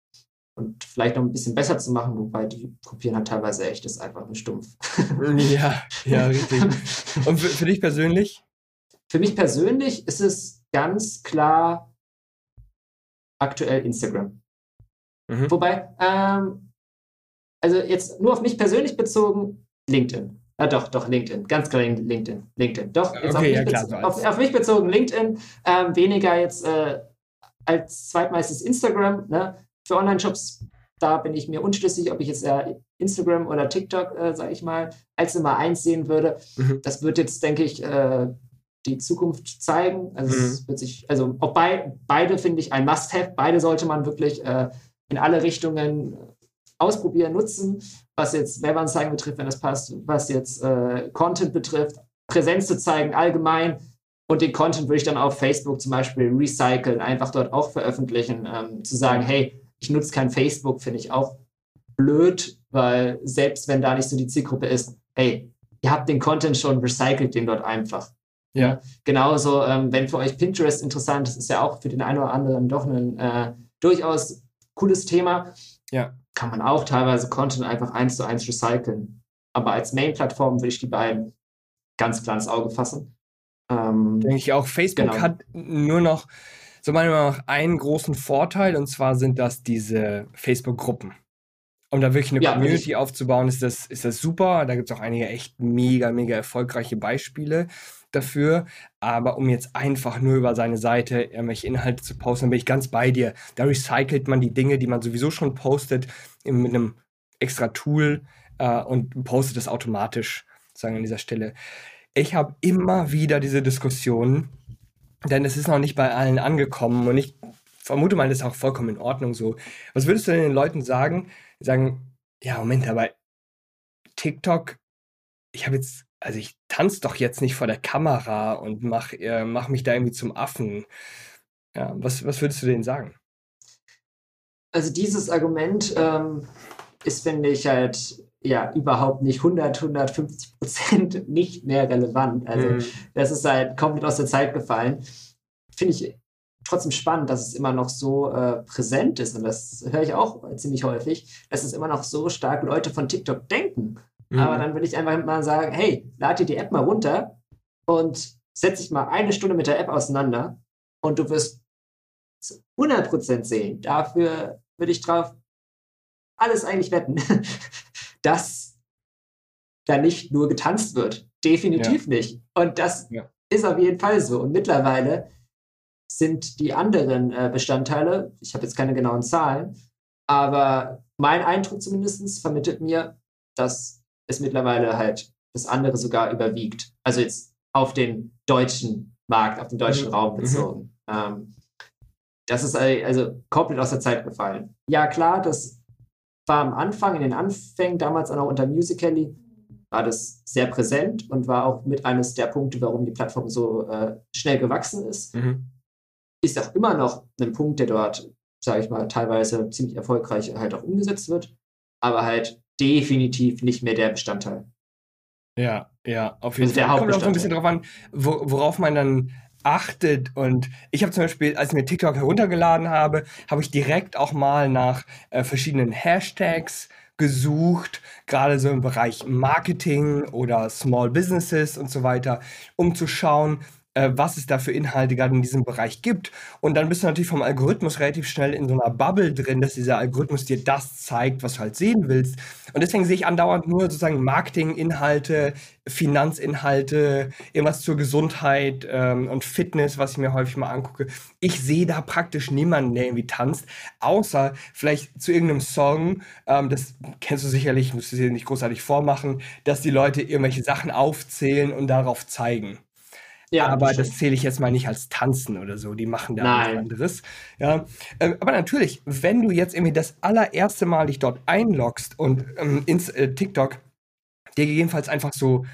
Und vielleicht noch ein bisschen besser zu machen, wobei die kopieren halt teilweise echt, ist einfach nur stumpf. ja, ja, richtig. Und für, für dich persönlich? Für mich persönlich ist es ganz klar aktuell Instagram. Mhm. Wobei, ähm, also jetzt nur auf mich persönlich bezogen, LinkedIn. Ah, doch, doch, LinkedIn. Ganz klar LinkedIn. LinkedIn. Doch, jetzt okay, auf, mich ja, klar, so auf, auf, mich bezogen LinkedIn. Ähm, weniger jetzt äh, als zweitmeistes Instagram. Ne? Für Online-Shops, da bin ich mir unschlüssig, ob ich jetzt äh, Instagram oder TikTok, äh, sage ich mal, als Nummer eins sehen würde. Mhm. Das wird jetzt, denke ich, äh, die Zukunft zeigen. Also mhm. es wird sich, also auch bei, beide finde ich ein Must-Have. Beide sollte man wirklich äh, in alle Richtungen ausprobieren, nutzen. Was jetzt Werbeanzeigen betrifft, wenn das passt, was jetzt äh, Content betrifft, Präsenz zu zeigen allgemein. Und den Content würde ich dann auf Facebook zum Beispiel recyceln, einfach dort auch veröffentlichen. Ähm, zu sagen, hey, ich nutze kein Facebook, finde ich auch blöd, weil selbst wenn da nicht so die Zielgruppe ist, hey, ihr habt den Content schon, recycelt den dort einfach. Ja. Genauso, ähm, wenn für euch Pinterest interessant ist, ist ja auch für den einen oder anderen doch ein äh, durchaus cooles Thema. Ja. Kann man auch teilweise Content einfach eins zu eins recyceln. Aber als Main-Plattform würde ich die beiden ganz klar ins Auge fassen. Ähm, Denke ich auch. Facebook genau. hat nur noch, so meiner Meinung nach, einen großen Vorteil und zwar sind das diese Facebook-Gruppen. Um da wirklich eine ja, Community aufzubauen, ist das, ist das super. Da gibt es auch einige echt mega, mega erfolgreiche Beispiele dafür. Aber um jetzt einfach nur über seine Seite irgendwelche Inhalte zu posten, bin ich ganz bei dir. Da recycelt man die Dinge, die man sowieso schon postet, mit einem extra Tool äh, und postet das automatisch, sagen an dieser Stelle. Ich habe immer wieder diese Diskussion, denn es ist noch nicht bei allen angekommen und ich vermute mal, das ist auch vollkommen in Ordnung so. Was würdest du denn den Leuten sagen? Die sagen, ja, Moment, aber TikTok, ich habe jetzt, also ich tanze doch jetzt nicht vor der Kamera und mach, äh, mach mich da irgendwie zum Affen. Ja, was, was würdest du denen sagen? Also dieses Argument ähm, ist, finde ich, halt ja überhaupt nicht 100, 150 Prozent nicht mehr relevant. Also mhm. das ist halt komplett aus der Zeit gefallen. Finde ich trotzdem spannend, dass es immer noch so äh, präsent ist. Und das höre ich auch ziemlich häufig, dass es immer noch so stark Leute von TikTok denken. Mhm. Aber dann würde ich einfach mal sagen, hey, lad dir die App mal runter und setz dich mal eine Stunde mit der App auseinander und du wirst 100% sehen. Dafür würde ich drauf alles eigentlich wetten, dass da nicht nur getanzt wird. Definitiv ja. nicht. Und das ja. ist auf jeden Fall so. Und mittlerweile sind die anderen äh, Bestandteile, ich habe jetzt keine genauen Zahlen, aber mein Eindruck zumindest vermittelt mir, dass es mittlerweile halt das andere sogar überwiegt. Also jetzt auf den deutschen Markt, auf den deutschen mhm. Raum mhm. bezogen. Mhm. Ähm, das ist also komplett aus der Zeit gefallen. Ja, klar, das war am Anfang, in den Anfängen, damals auch noch unter Musical.ly, war das sehr präsent und war auch mit eines der Punkte, warum die Plattform so äh, schnell gewachsen ist. Mhm. Ist auch immer noch ein Punkt, der dort, sage ich mal, teilweise ziemlich erfolgreich halt auch umgesetzt wird, aber halt definitiv nicht mehr der Bestandteil. Ja, ja, auf jeden also Fall. Kommt auch so ein bisschen drauf an, worauf man dann achtet. Und ich habe zum Beispiel, als ich mir TikTok heruntergeladen habe, habe ich direkt auch mal nach äh, verschiedenen Hashtags gesucht, gerade so im Bereich Marketing oder Small Businesses und so weiter, um zu schauen, äh, was es da für Inhalte gerade in diesem Bereich gibt. Und dann bist du natürlich vom Algorithmus relativ schnell in so einer Bubble drin, dass dieser Algorithmus dir das zeigt, was du halt sehen willst. Und deswegen sehe ich andauernd nur sozusagen Marketinginhalte, Finanzinhalte, irgendwas zur Gesundheit ähm, und Fitness, was ich mir häufig mal angucke. Ich sehe da praktisch niemanden, der irgendwie tanzt, außer vielleicht zu irgendeinem Song, ähm, das kennst du sicherlich, musst du dir nicht großartig vormachen, dass die Leute irgendwelche Sachen aufzählen und darauf zeigen. Ja, aber das zähle ich jetzt mal nicht als Tanzen oder so. Die machen da Nein. was anderes. Ja, ähm, aber natürlich, wenn du jetzt irgendwie das allererste Mal dich dort einloggst und ähm, ins äh, TikTok dir gegebenenfalls einfach so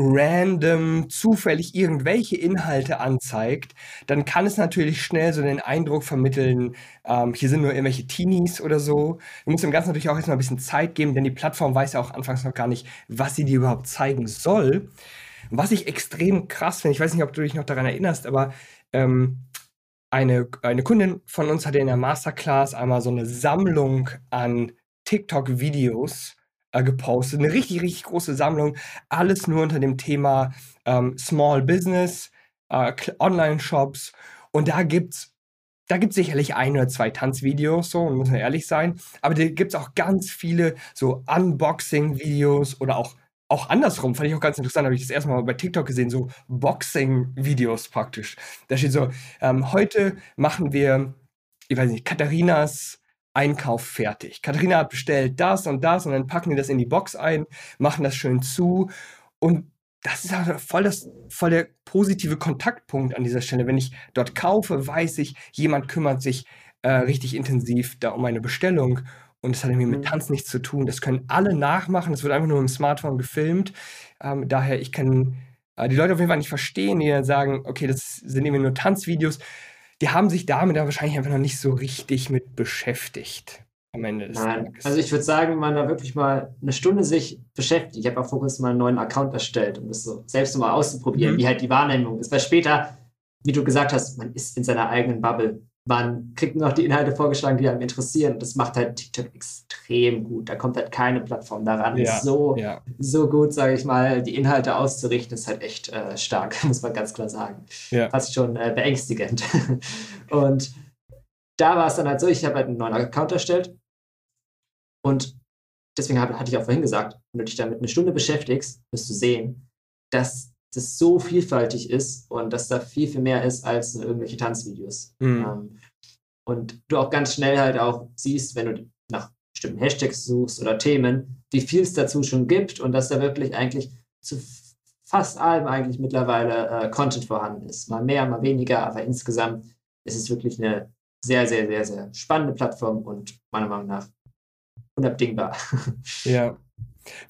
random, zufällig irgendwelche Inhalte anzeigt, dann kann es natürlich schnell so den Eindruck vermitteln, ähm, hier sind nur irgendwelche Teenies oder so. Du musst dem Ganzen natürlich auch erstmal ein bisschen Zeit geben, denn die Plattform weiß ja auch anfangs noch gar nicht, was sie dir überhaupt zeigen soll. Was ich extrem krass finde, ich weiß nicht, ob du dich noch daran erinnerst, aber ähm, eine, eine Kundin von uns hatte in der Masterclass einmal so eine Sammlung an TikTok-Videos äh, gepostet. Eine richtig, richtig große Sammlung. Alles nur unter dem Thema ähm, Small Business, äh, Online-Shops. Und da gibt's da gibt es sicherlich ein oder zwei Tanzvideos, so, muss man ehrlich sein. Aber da gibt es auch ganz viele so Unboxing-Videos oder auch auch andersrum, fand ich auch ganz interessant, habe ich das erste Mal bei TikTok gesehen, so Boxing-Videos praktisch. Da steht so, ähm, heute machen wir, ich weiß nicht, Katharinas Einkauf fertig. Katharina hat bestellt das und das und dann packen die das in die Box ein, machen das schön zu und das ist halt voll, das, voll der positive Kontaktpunkt an dieser Stelle. Wenn ich dort kaufe, weiß ich, jemand kümmert sich äh, richtig intensiv da um meine Bestellung und es hat irgendwie mit mhm. Tanz nichts zu tun. Das können alle nachmachen. Das wird einfach nur im Smartphone gefilmt. Ähm, daher, ich kann äh, die Leute auf jeden Fall nicht verstehen, die dann sagen, okay, das sind irgendwie nur Tanzvideos. Die haben sich damit aber wahrscheinlich einfach noch nicht so richtig mit beschäftigt am Ende des Nein. Tages. Also ich würde sagen, wenn man da wirklich mal eine Stunde sich beschäftigt, ich habe auch vor kurzem mal einen neuen Account erstellt, um das so selbst mal auszuprobieren, mhm. wie halt die Wahrnehmung ist. Weil später, wie du gesagt hast, man ist in seiner eigenen Bubble man kriegt noch die Inhalte vorgeschlagen, die einem interessieren. Das macht halt TikTok extrem gut. Da kommt halt keine Plattform daran. Ja, so, ja. so gut, sage ich mal, die Inhalte auszurichten, ist halt echt äh, stark, muss man ganz klar sagen. Ja. Fast schon äh, beängstigend. und da war es dann halt so, ich habe halt einen neuen Account erstellt und deswegen hab, hatte ich auch vorhin gesagt, wenn du dich damit eine Stunde beschäftigst, wirst du sehen, dass das so vielfältig ist und dass da viel, viel mehr ist als irgendwelche Tanzvideos. Mhm. Ähm, und du auch ganz schnell halt auch siehst, wenn du nach bestimmten Hashtags suchst oder Themen, wie viel es dazu schon gibt und dass da wirklich eigentlich zu fast allem eigentlich mittlerweile äh, Content vorhanden ist. Mal mehr, mal weniger, aber insgesamt ist es wirklich eine sehr, sehr, sehr, sehr spannende Plattform und meiner Meinung nach unabdingbar. Ja.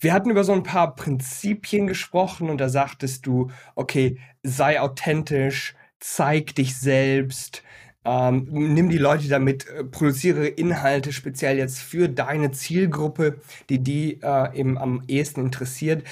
Wir hatten über so ein paar Prinzipien gesprochen und da sagtest du, okay, sei authentisch, zeig dich selbst, ähm, nimm die Leute damit, äh, produziere Inhalte speziell jetzt für deine Zielgruppe, die die äh, eben am ehesten interessiert.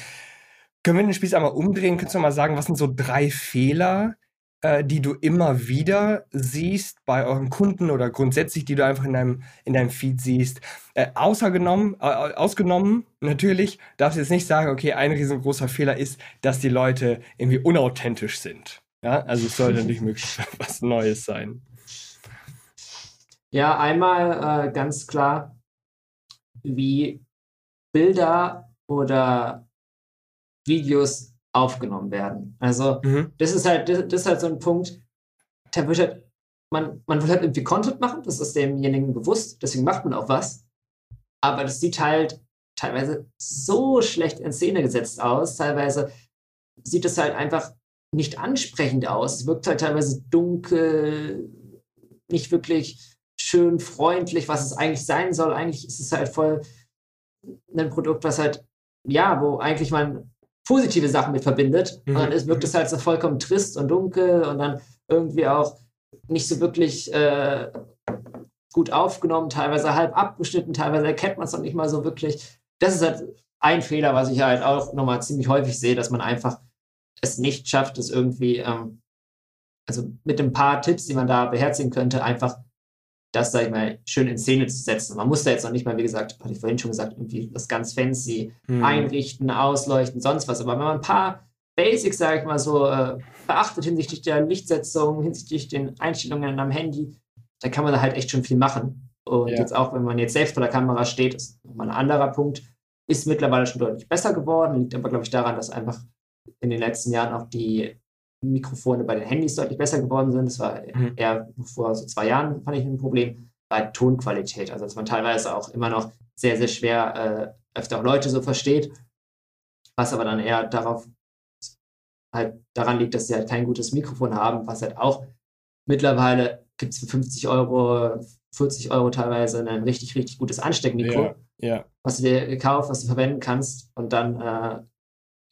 Können wir den Spieß einmal umdrehen? Könntest du mal sagen, was sind so drei Fehler, äh, die du immer wieder siehst bei euren Kunden oder grundsätzlich, die du einfach in deinem, in deinem Feed siehst? Äh, außergenommen, äh, ausgenommen, natürlich, darfst du jetzt nicht sagen, okay, ein riesengroßer Fehler ist, dass die Leute irgendwie unauthentisch sind. Ja, also es sollte nicht möglich was Neues sein. Ja, einmal äh, ganz klar, wie Bilder oder Videos aufgenommen werden. Also mhm. das ist halt, das, das, ist halt so ein Punkt, da wird halt, man, man will halt irgendwie Content machen, das ist demjenigen bewusst, deswegen macht man auch was. Aber das sieht halt teilweise so schlecht in Szene gesetzt aus, teilweise sieht es halt einfach nicht ansprechend aus. Es wirkt halt teilweise dunkel, nicht wirklich schön, freundlich, was es eigentlich sein soll. Eigentlich ist es halt voll ein Produkt, was halt, ja, wo eigentlich man positive Sachen mit verbindet. Mhm. Und dann ist, wirkt es halt so vollkommen trist und dunkel und dann irgendwie auch nicht so wirklich äh, gut aufgenommen, teilweise halb abgeschnitten, teilweise erkennt man es noch nicht mal so wirklich. Das ist halt ein Fehler, was ich halt auch nochmal ziemlich häufig sehe, dass man einfach es nicht schafft, es irgendwie, ähm, also mit ein paar Tipps, die man da beherzigen könnte, einfach das, sag ich mal, schön in Szene zu setzen. Man muss da jetzt noch nicht mal, wie gesagt, hatte ich vorhin schon gesagt, irgendwie das ganz fancy mhm. einrichten, ausleuchten, sonst was. Aber wenn man ein paar Basics, sag ich mal, so äh, beachtet hinsichtlich der Lichtsetzung, hinsichtlich den Einstellungen am Handy, dann kann man da halt echt schon viel machen. Und ja. jetzt auch, wenn man jetzt selbst vor der Kamera steht, ist nochmal ein anderer Punkt, ist mittlerweile schon deutlich besser geworden, liegt aber, glaube ich, daran, dass einfach in den letzten Jahren auch die Mikrofone bei den Handys deutlich besser geworden sind. Das war mhm. eher vor so zwei Jahren, fand ich ein Problem, bei Tonqualität. Also, dass man teilweise auch immer noch sehr, sehr schwer äh, öfter auch Leute so versteht, was aber dann eher darauf halt daran liegt, dass sie halt kein gutes Mikrofon haben, was halt auch mittlerweile gibt es für 50 Euro, 40 Euro teilweise ein richtig, richtig gutes Ansteckmikro, ja, ja. was du dir kaufst, was du verwenden kannst und dann äh,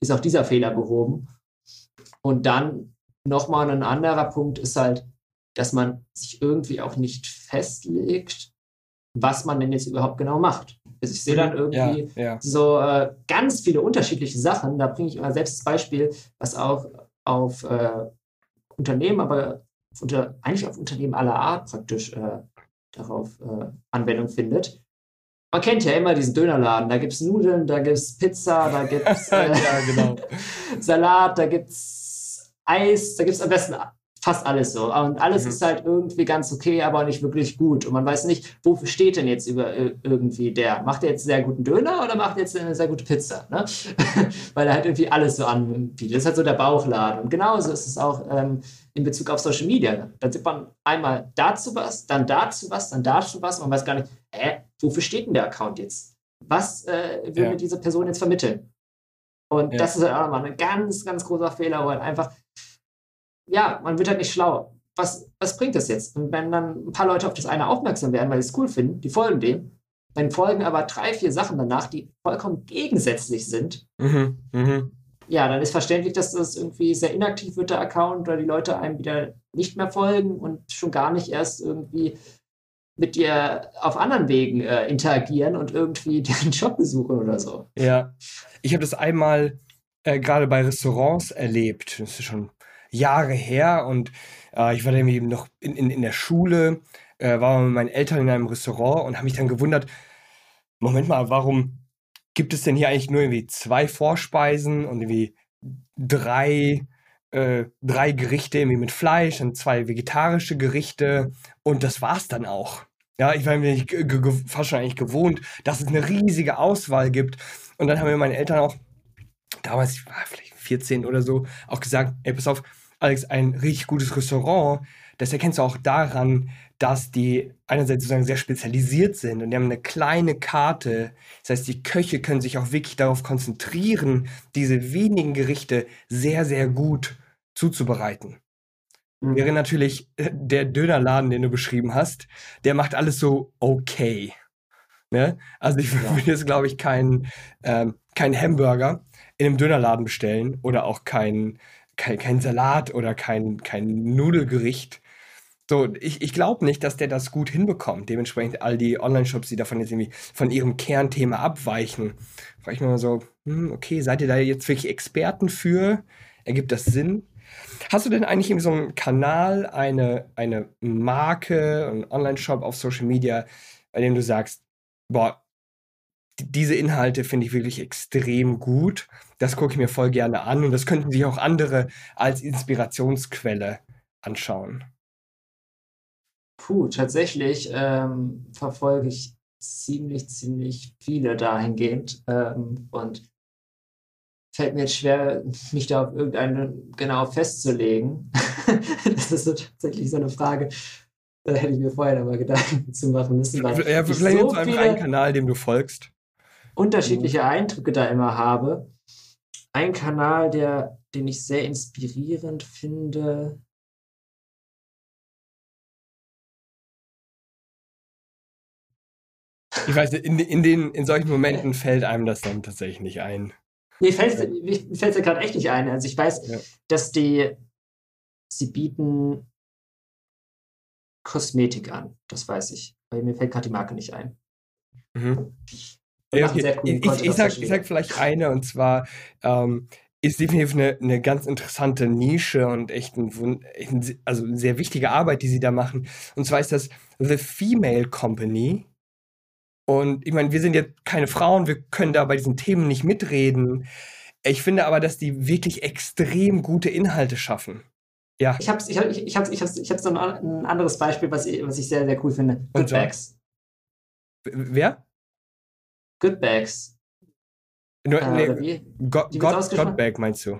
ist auch dieser Fehler behoben. Und dann nochmal ein anderer Punkt ist halt, dass man sich irgendwie auch nicht festlegt, was man denn jetzt überhaupt genau macht. Also ich sehe dann mhm. irgendwie ja, ja. so äh, ganz viele unterschiedliche Sachen. Da bringe ich immer selbst das Beispiel, was auch auf äh, Unternehmen, aber unter, eigentlich auf Unternehmen aller Art praktisch äh, darauf äh, Anwendung findet. Man kennt ja immer diesen Dönerladen. Da gibt es Nudeln, da gibt es Pizza, da gibt es äh, ja, genau. Salat, da gibt es Eis, da gibt es am besten fast alles so. Und alles mhm. ist halt irgendwie ganz okay, aber nicht wirklich gut. Und man weiß nicht, wofür steht denn jetzt über äh, irgendwie der? Macht er jetzt einen sehr guten Döner oder macht er jetzt eine sehr gute Pizza? Ne? Weil er halt irgendwie alles so anbietet. Das ist halt so der Bauchladen. Und genauso ist es auch ähm, in Bezug auf Social Media. Da sieht man einmal dazu was, dann dazu was, dann dazu was. Man weiß gar nicht, hä, wofür steht denn der Account jetzt? Was äh, will ja. mir diese Person jetzt vermitteln? Und ja. das ist halt auch nochmal ein ganz, ganz großer Fehler, wo halt einfach ja, man wird halt nicht schlau. Was, was bringt das jetzt? Und wenn dann ein paar Leute auf das eine aufmerksam werden, weil sie es cool finden, die folgen dem, dann folgen aber drei, vier Sachen danach, die vollkommen gegensätzlich sind. Mhm, mh. Ja, dann ist verständlich, dass das irgendwie sehr inaktiv wird, der Account, oder die Leute einem wieder nicht mehr folgen und schon gar nicht erst irgendwie mit dir auf anderen Wegen äh, interagieren und irgendwie den Job besuchen oder so. Ja, ich habe das einmal äh, gerade bei Restaurants erlebt. Das ist schon Jahre her und äh, ich war dann eben noch in, in, in der Schule, äh, war mit meinen Eltern in einem Restaurant und habe mich dann gewundert, Moment mal, warum gibt es denn hier eigentlich nur irgendwie zwei Vorspeisen und irgendwie drei, äh, drei Gerichte irgendwie mit Fleisch und zwei vegetarische Gerichte und das war's dann auch. Ja, ich war mir fast schon eigentlich gewohnt, dass es eine riesige Auswahl gibt. Und dann haben mir meine Eltern auch, damals, ich war vielleicht 14 oder so, auch gesagt, ey, pass auf, Alex, ein richtig gutes Restaurant, das erkennst du auch daran, dass die einerseits sozusagen sehr spezialisiert sind und die haben eine kleine Karte. Das heißt, die Köche können sich auch wirklich darauf konzentrieren, diese wenigen Gerichte sehr, sehr gut zuzubereiten. mhm. wäre natürlich äh, der Dönerladen, den du beschrieben hast. Der macht alles so okay. Ne? Also ich ja. würde jetzt, glaube ich, keinen ähm, kein Hamburger in einem Dönerladen bestellen oder auch kein, kein, kein Salat oder kein, kein Nudelgericht. So, ich, ich glaube nicht, dass der das gut hinbekommt. Dementsprechend all die Online-Shops, die davon jetzt irgendwie von ihrem Kernthema abweichen, frage ich mir mal so, hm, okay, seid ihr da jetzt wirklich Experten für? Ergibt das Sinn? Hast du denn eigentlich in so einem Kanal eine, eine Marke, einen Online-Shop auf Social Media, bei dem du sagst, boah, diese Inhalte finde ich wirklich extrem gut. Das gucke ich mir voll gerne an und das könnten sich auch andere als Inspirationsquelle anschauen. Puh, tatsächlich ähm, verfolge ich ziemlich, ziemlich viele dahingehend ähm, und fällt mir jetzt schwer, mich da auf irgendeine genau festzulegen. das ist so tatsächlich so eine Frage, da hätte ich mir vorher aber Gedanken zu machen müssen. Weil ja, vielleicht so einfach einen Kanal, dem du folgst. Unterschiedliche. Eindrücke da immer habe. Ein Kanal, der, den ich sehr inspirierend finde. Ich weiß, in, in, den, in solchen Momenten fällt einem das dann tatsächlich nicht ein. Mir fällt es ja gerade echt nicht ein. Also ich weiß, ja. dass die, sie bieten Kosmetik an. Das weiß ich. Aber mir fällt gerade die Marke nicht ein. Mhm. Ja, okay. ich, ich, sag, ich sag vielleicht eine und zwar ähm, ist definitiv eine, eine ganz interessante Nische und echt ein, also eine sehr wichtige Arbeit, die sie da machen. Und zwar ist das The Female Company. Und ich meine, wir sind jetzt keine Frauen, wir können da bei diesen Themen nicht mitreden. Ich finde aber, dass die wirklich extrem gute Inhalte schaffen. Ja. Ich habe ich hab, ich hab, ich hab, ich hab so ein, anderes Beispiel, was ich, was ich sehr, sehr cool finde. Good Bags. Wer? Good Bags. No, äh, nee, God, God, Godbag meinst du?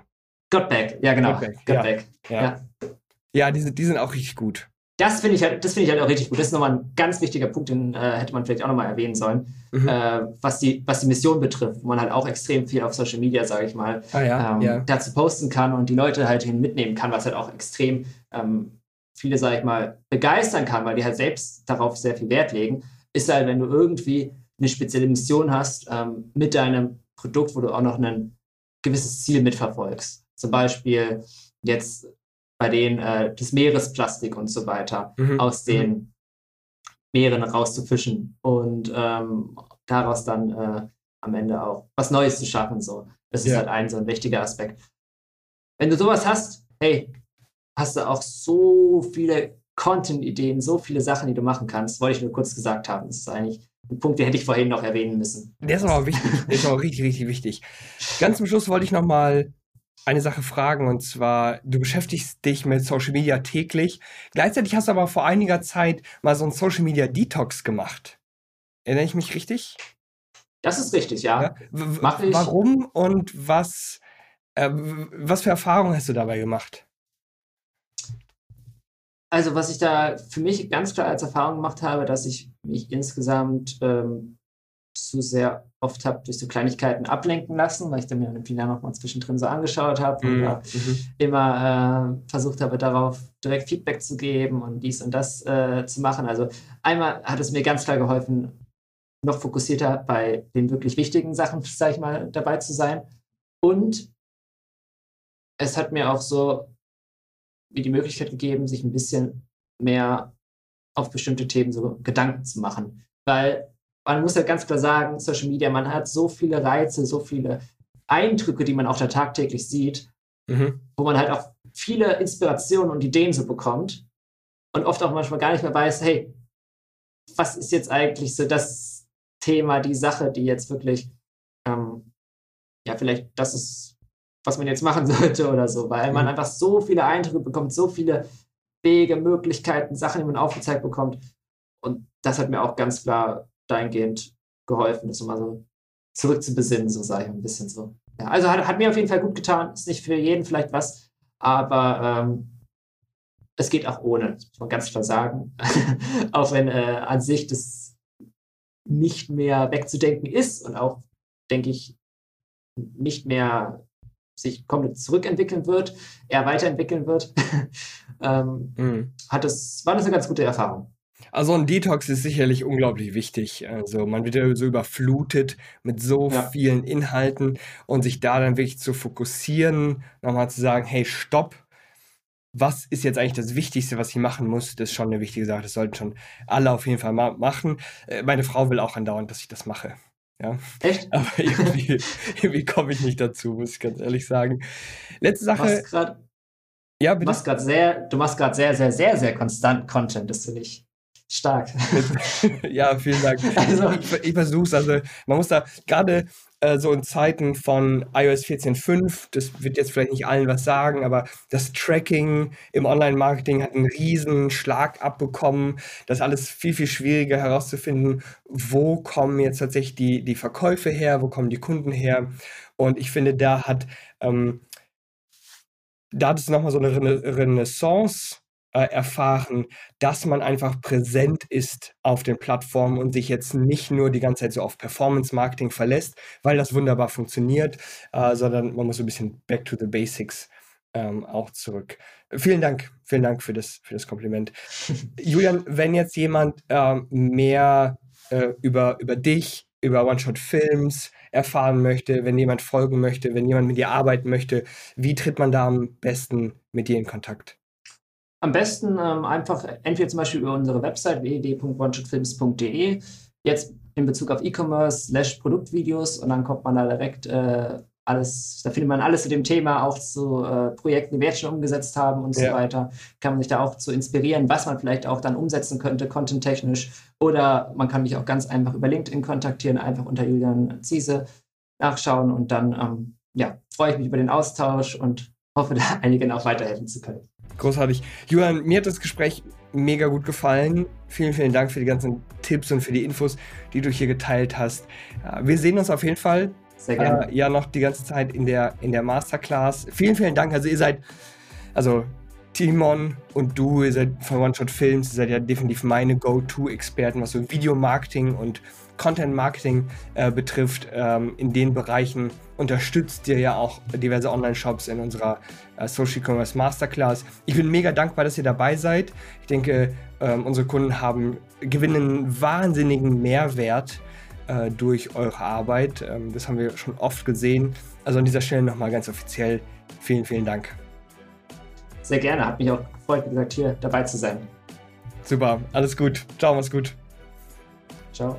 Godbag, ja genau. Godbag, Godbag. Ja, ja. ja. ja die, die sind auch richtig gut. Das finde ich, halt, das find ich halt auch richtig gut. Das ist nochmal ein ganz wichtiger Punkt, den äh, hätte man vielleicht auch nochmal erwähnen sollen, mhm. äh, was, die, was die Mission betrifft, wo man halt auch extrem viel auf Social Media, sage ich mal, ah, ja, ähm, ja. dazu posten kann und die Leute halt hin mitnehmen kann, was halt auch extrem ähm, viele, sage ich mal, begeistern kann, weil die halt selbst darauf sehr viel Wert legen, ist halt, wenn du irgendwie eine spezielle Mission hast ähm, mit deinem Produkt, wo du auch noch ein gewisses Ziel mitverfolgst. Zum Beispiel jetzt bei denen äh, das Meeresplastik und so weiter mhm. aus den mhm. Meeren rauszufischen und ähm, daraus dann äh, am Ende auch was Neues zu schaffen. So. Das ist ja. halt ein so ein wichtiger Aspekt. Wenn du sowas hast, hey, hast du auch so viele Content-Ideen, so viele Sachen, die du machen kannst, wollte ich nur kurz gesagt haben. Das ist eigentlich ein Punkt, den hätte ich vorhin noch erwähnen müssen. Der ist aber wichtig. Der ist aber richtig, richtig wichtig. Ganz zum Schluss wollte ich noch mal eine Sache fragen und zwar, du beschäftigst dich mit Social Media täglich. Gleichzeitig hast du aber vor einiger Zeit mal so ein Social Media Detox gemacht. Erinnere ich mich richtig? Das ist richtig, ja. ja? Warum und was, äh, was für Erfahrungen hast du dabei gemacht? Also, was ich da für mich ganz klar als Erfahrung gemacht habe, dass ich mich insgesamt ähm, zu sehr oft habe durch so Kleinigkeiten ablenken lassen, weil ich dann mir den Final noch mal zwischendrin so angeschaut habe mhm. und mhm. immer äh, versucht habe, darauf direkt Feedback zu geben und dies und das äh, zu machen. Also einmal hat es mir ganz klar geholfen, noch fokussierter bei den wirklich wichtigen Sachen, sage ich mal, dabei zu sein. Und es hat mir auch so wie die Möglichkeit gegeben, sich ein bisschen mehr auf bestimmte Themen so Gedanken zu machen. Weil man muss ja ganz klar sagen, Social Media, man hat so viele Reize, so viele Eindrücke, die man auch da tagtäglich sieht, mhm. wo man halt auch viele Inspirationen und Ideen so bekommt und oft auch manchmal gar nicht mehr weiß, hey, was ist jetzt eigentlich so das Thema, die Sache, die jetzt wirklich, ähm, ja, vielleicht das ist, was man jetzt machen sollte oder so, weil mhm. man einfach so viele Eindrücke bekommt, so viele Wege, Möglichkeiten, Sachen, die man aufgezeigt bekommt. Und das hat mir auch ganz klar dahingehend geholfen, das mal so zurück zu besinnen, so sage ich ein bisschen so. Ja, also hat, hat, mir auf jeden Fall gut getan, ist nicht für jeden vielleicht was, aber ähm, es geht auch ohne, das muss man ganz klar sagen. auch wenn äh, an sich das nicht mehr wegzudenken ist und auch, denke ich, nicht mehr sich komplett zurückentwickeln wird, eher weiterentwickeln wird. ähm, mhm. hat es, war das eine ganz gute Erfahrung. Also ein Detox ist sicherlich unglaublich wichtig. Also man wird ja so überflutet mit so ja. vielen Inhalten und sich da dann wirklich zu fokussieren, nochmal zu sagen, hey, stopp, was ist jetzt eigentlich das Wichtigste, was ich machen muss, das ist schon eine wichtige Sache. Das sollten schon alle auf jeden Fall ma machen. Äh, meine Frau will auch andauernd, dass ich das mache. Ja. Echt? Aber irgendwie, irgendwie komme ich nicht dazu, muss ich ganz ehrlich sagen. Letzte Sache. Grad, ja, bitte? Du machst gerade sehr, du machst gerade sehr, sehr, sehr, sehr konstant Content, das finde ich stark. ja, vielen Dank. Also, ich, ich versuche es. Also, man muss da gerade äh, so in Zeiten von iOS 14.5, das wird jetzt vielleicht nicht allen was sagen, aber das Tracking im Online-Marketing hat einen riesen Schlag abbekommen. Das ist alles viel, viel schwieriger herauszufinden, wo kommen jetzt tatsächlich die, die Verkäufe her, wo kommen die Kunden her. Und ich finde, da hat, ähm, da hat es nochmal so eine Renaissance äh, erfahren, dass man einfach präsent ist auf den Plattformen und sich jetzt nicht nur die ganze Zeit so auf Performance-Marketing verlässt, weil das wunderbar funktioniert, äh, sondern man muss so ein bisschen back to the basics ähm, auch zurück. Vielen Dank, vielen Dank für das, für das Kompliment. Julian, wenn jetzt jemand äh, mehr äh, über, über dich, über One-Shot-Films erfahren möchte, wenn jemand folgen möchte, wenn jemand mit dir arbeiten möchte, wie tritt man da am besten mit dir in Kontakt? Am besten ähm, einfach entweder zum Beispiel über unsere Website www.oneshotfilms.de. Jetzt in Bezug auf E-Commerce, slash Produktvideos und dann kommt man da direkt äh, alles, da findet man alles zu dem Thema, auch zu äh, Projekten, die wir jetzt schon umgesetzt haben und ja. so weiter. Kann man sich da auch zu inspirieren, was man vielleicht auch dann umsetzen könnte, content-technisch. Oder man kann mich auch ganz einfach über LinkedIn kontaktieren, einfach unter Julian Ziese nachschauen und dann ähm, ja, freue ich mich über den Austausch und hoffe, da einigen auch weiterhelfen zu können. Großartig. Julian, mir hat das Gespräch mega gut gefallen. Vielen, vielen Dank für die ganzen Tipps und für die Infos, die du hier geteilt hast. Wir sehen uns auf jeden Fall. Sehr gerne. Äh, ja, noch die ganze Zeit in der, in der Masterclass. Vielen, vielen Dank. Also ihr seid, also Timon und du, ihr seid von One Shot Films, ihr seid ja definitiv meine Go-To-Experten, was so Videomarketing und Content Marketing äh, betrifft. Ähm, in den Bereichen unterstützt ihr ja auch diverse Online-Shops in unserer äh, Social Commerce Masterclass. Ich bin mega dankbar, dass ihr dabei seid. Ich denke, ähm, unsere Kunden haben gewinnen wahnsinnigen Mehrwert äh, durch eure Arbeit. Ähm, das haben wir schon oft gesehen. Also an dieser Stelle nochmal ganz offiziell vielen, vielen Dank. Sehr gerne, hat mich auch gefreut, wie gesagt, hier dabei zu sein. Super, alles gut. Ciao, mach's gut. Ciao.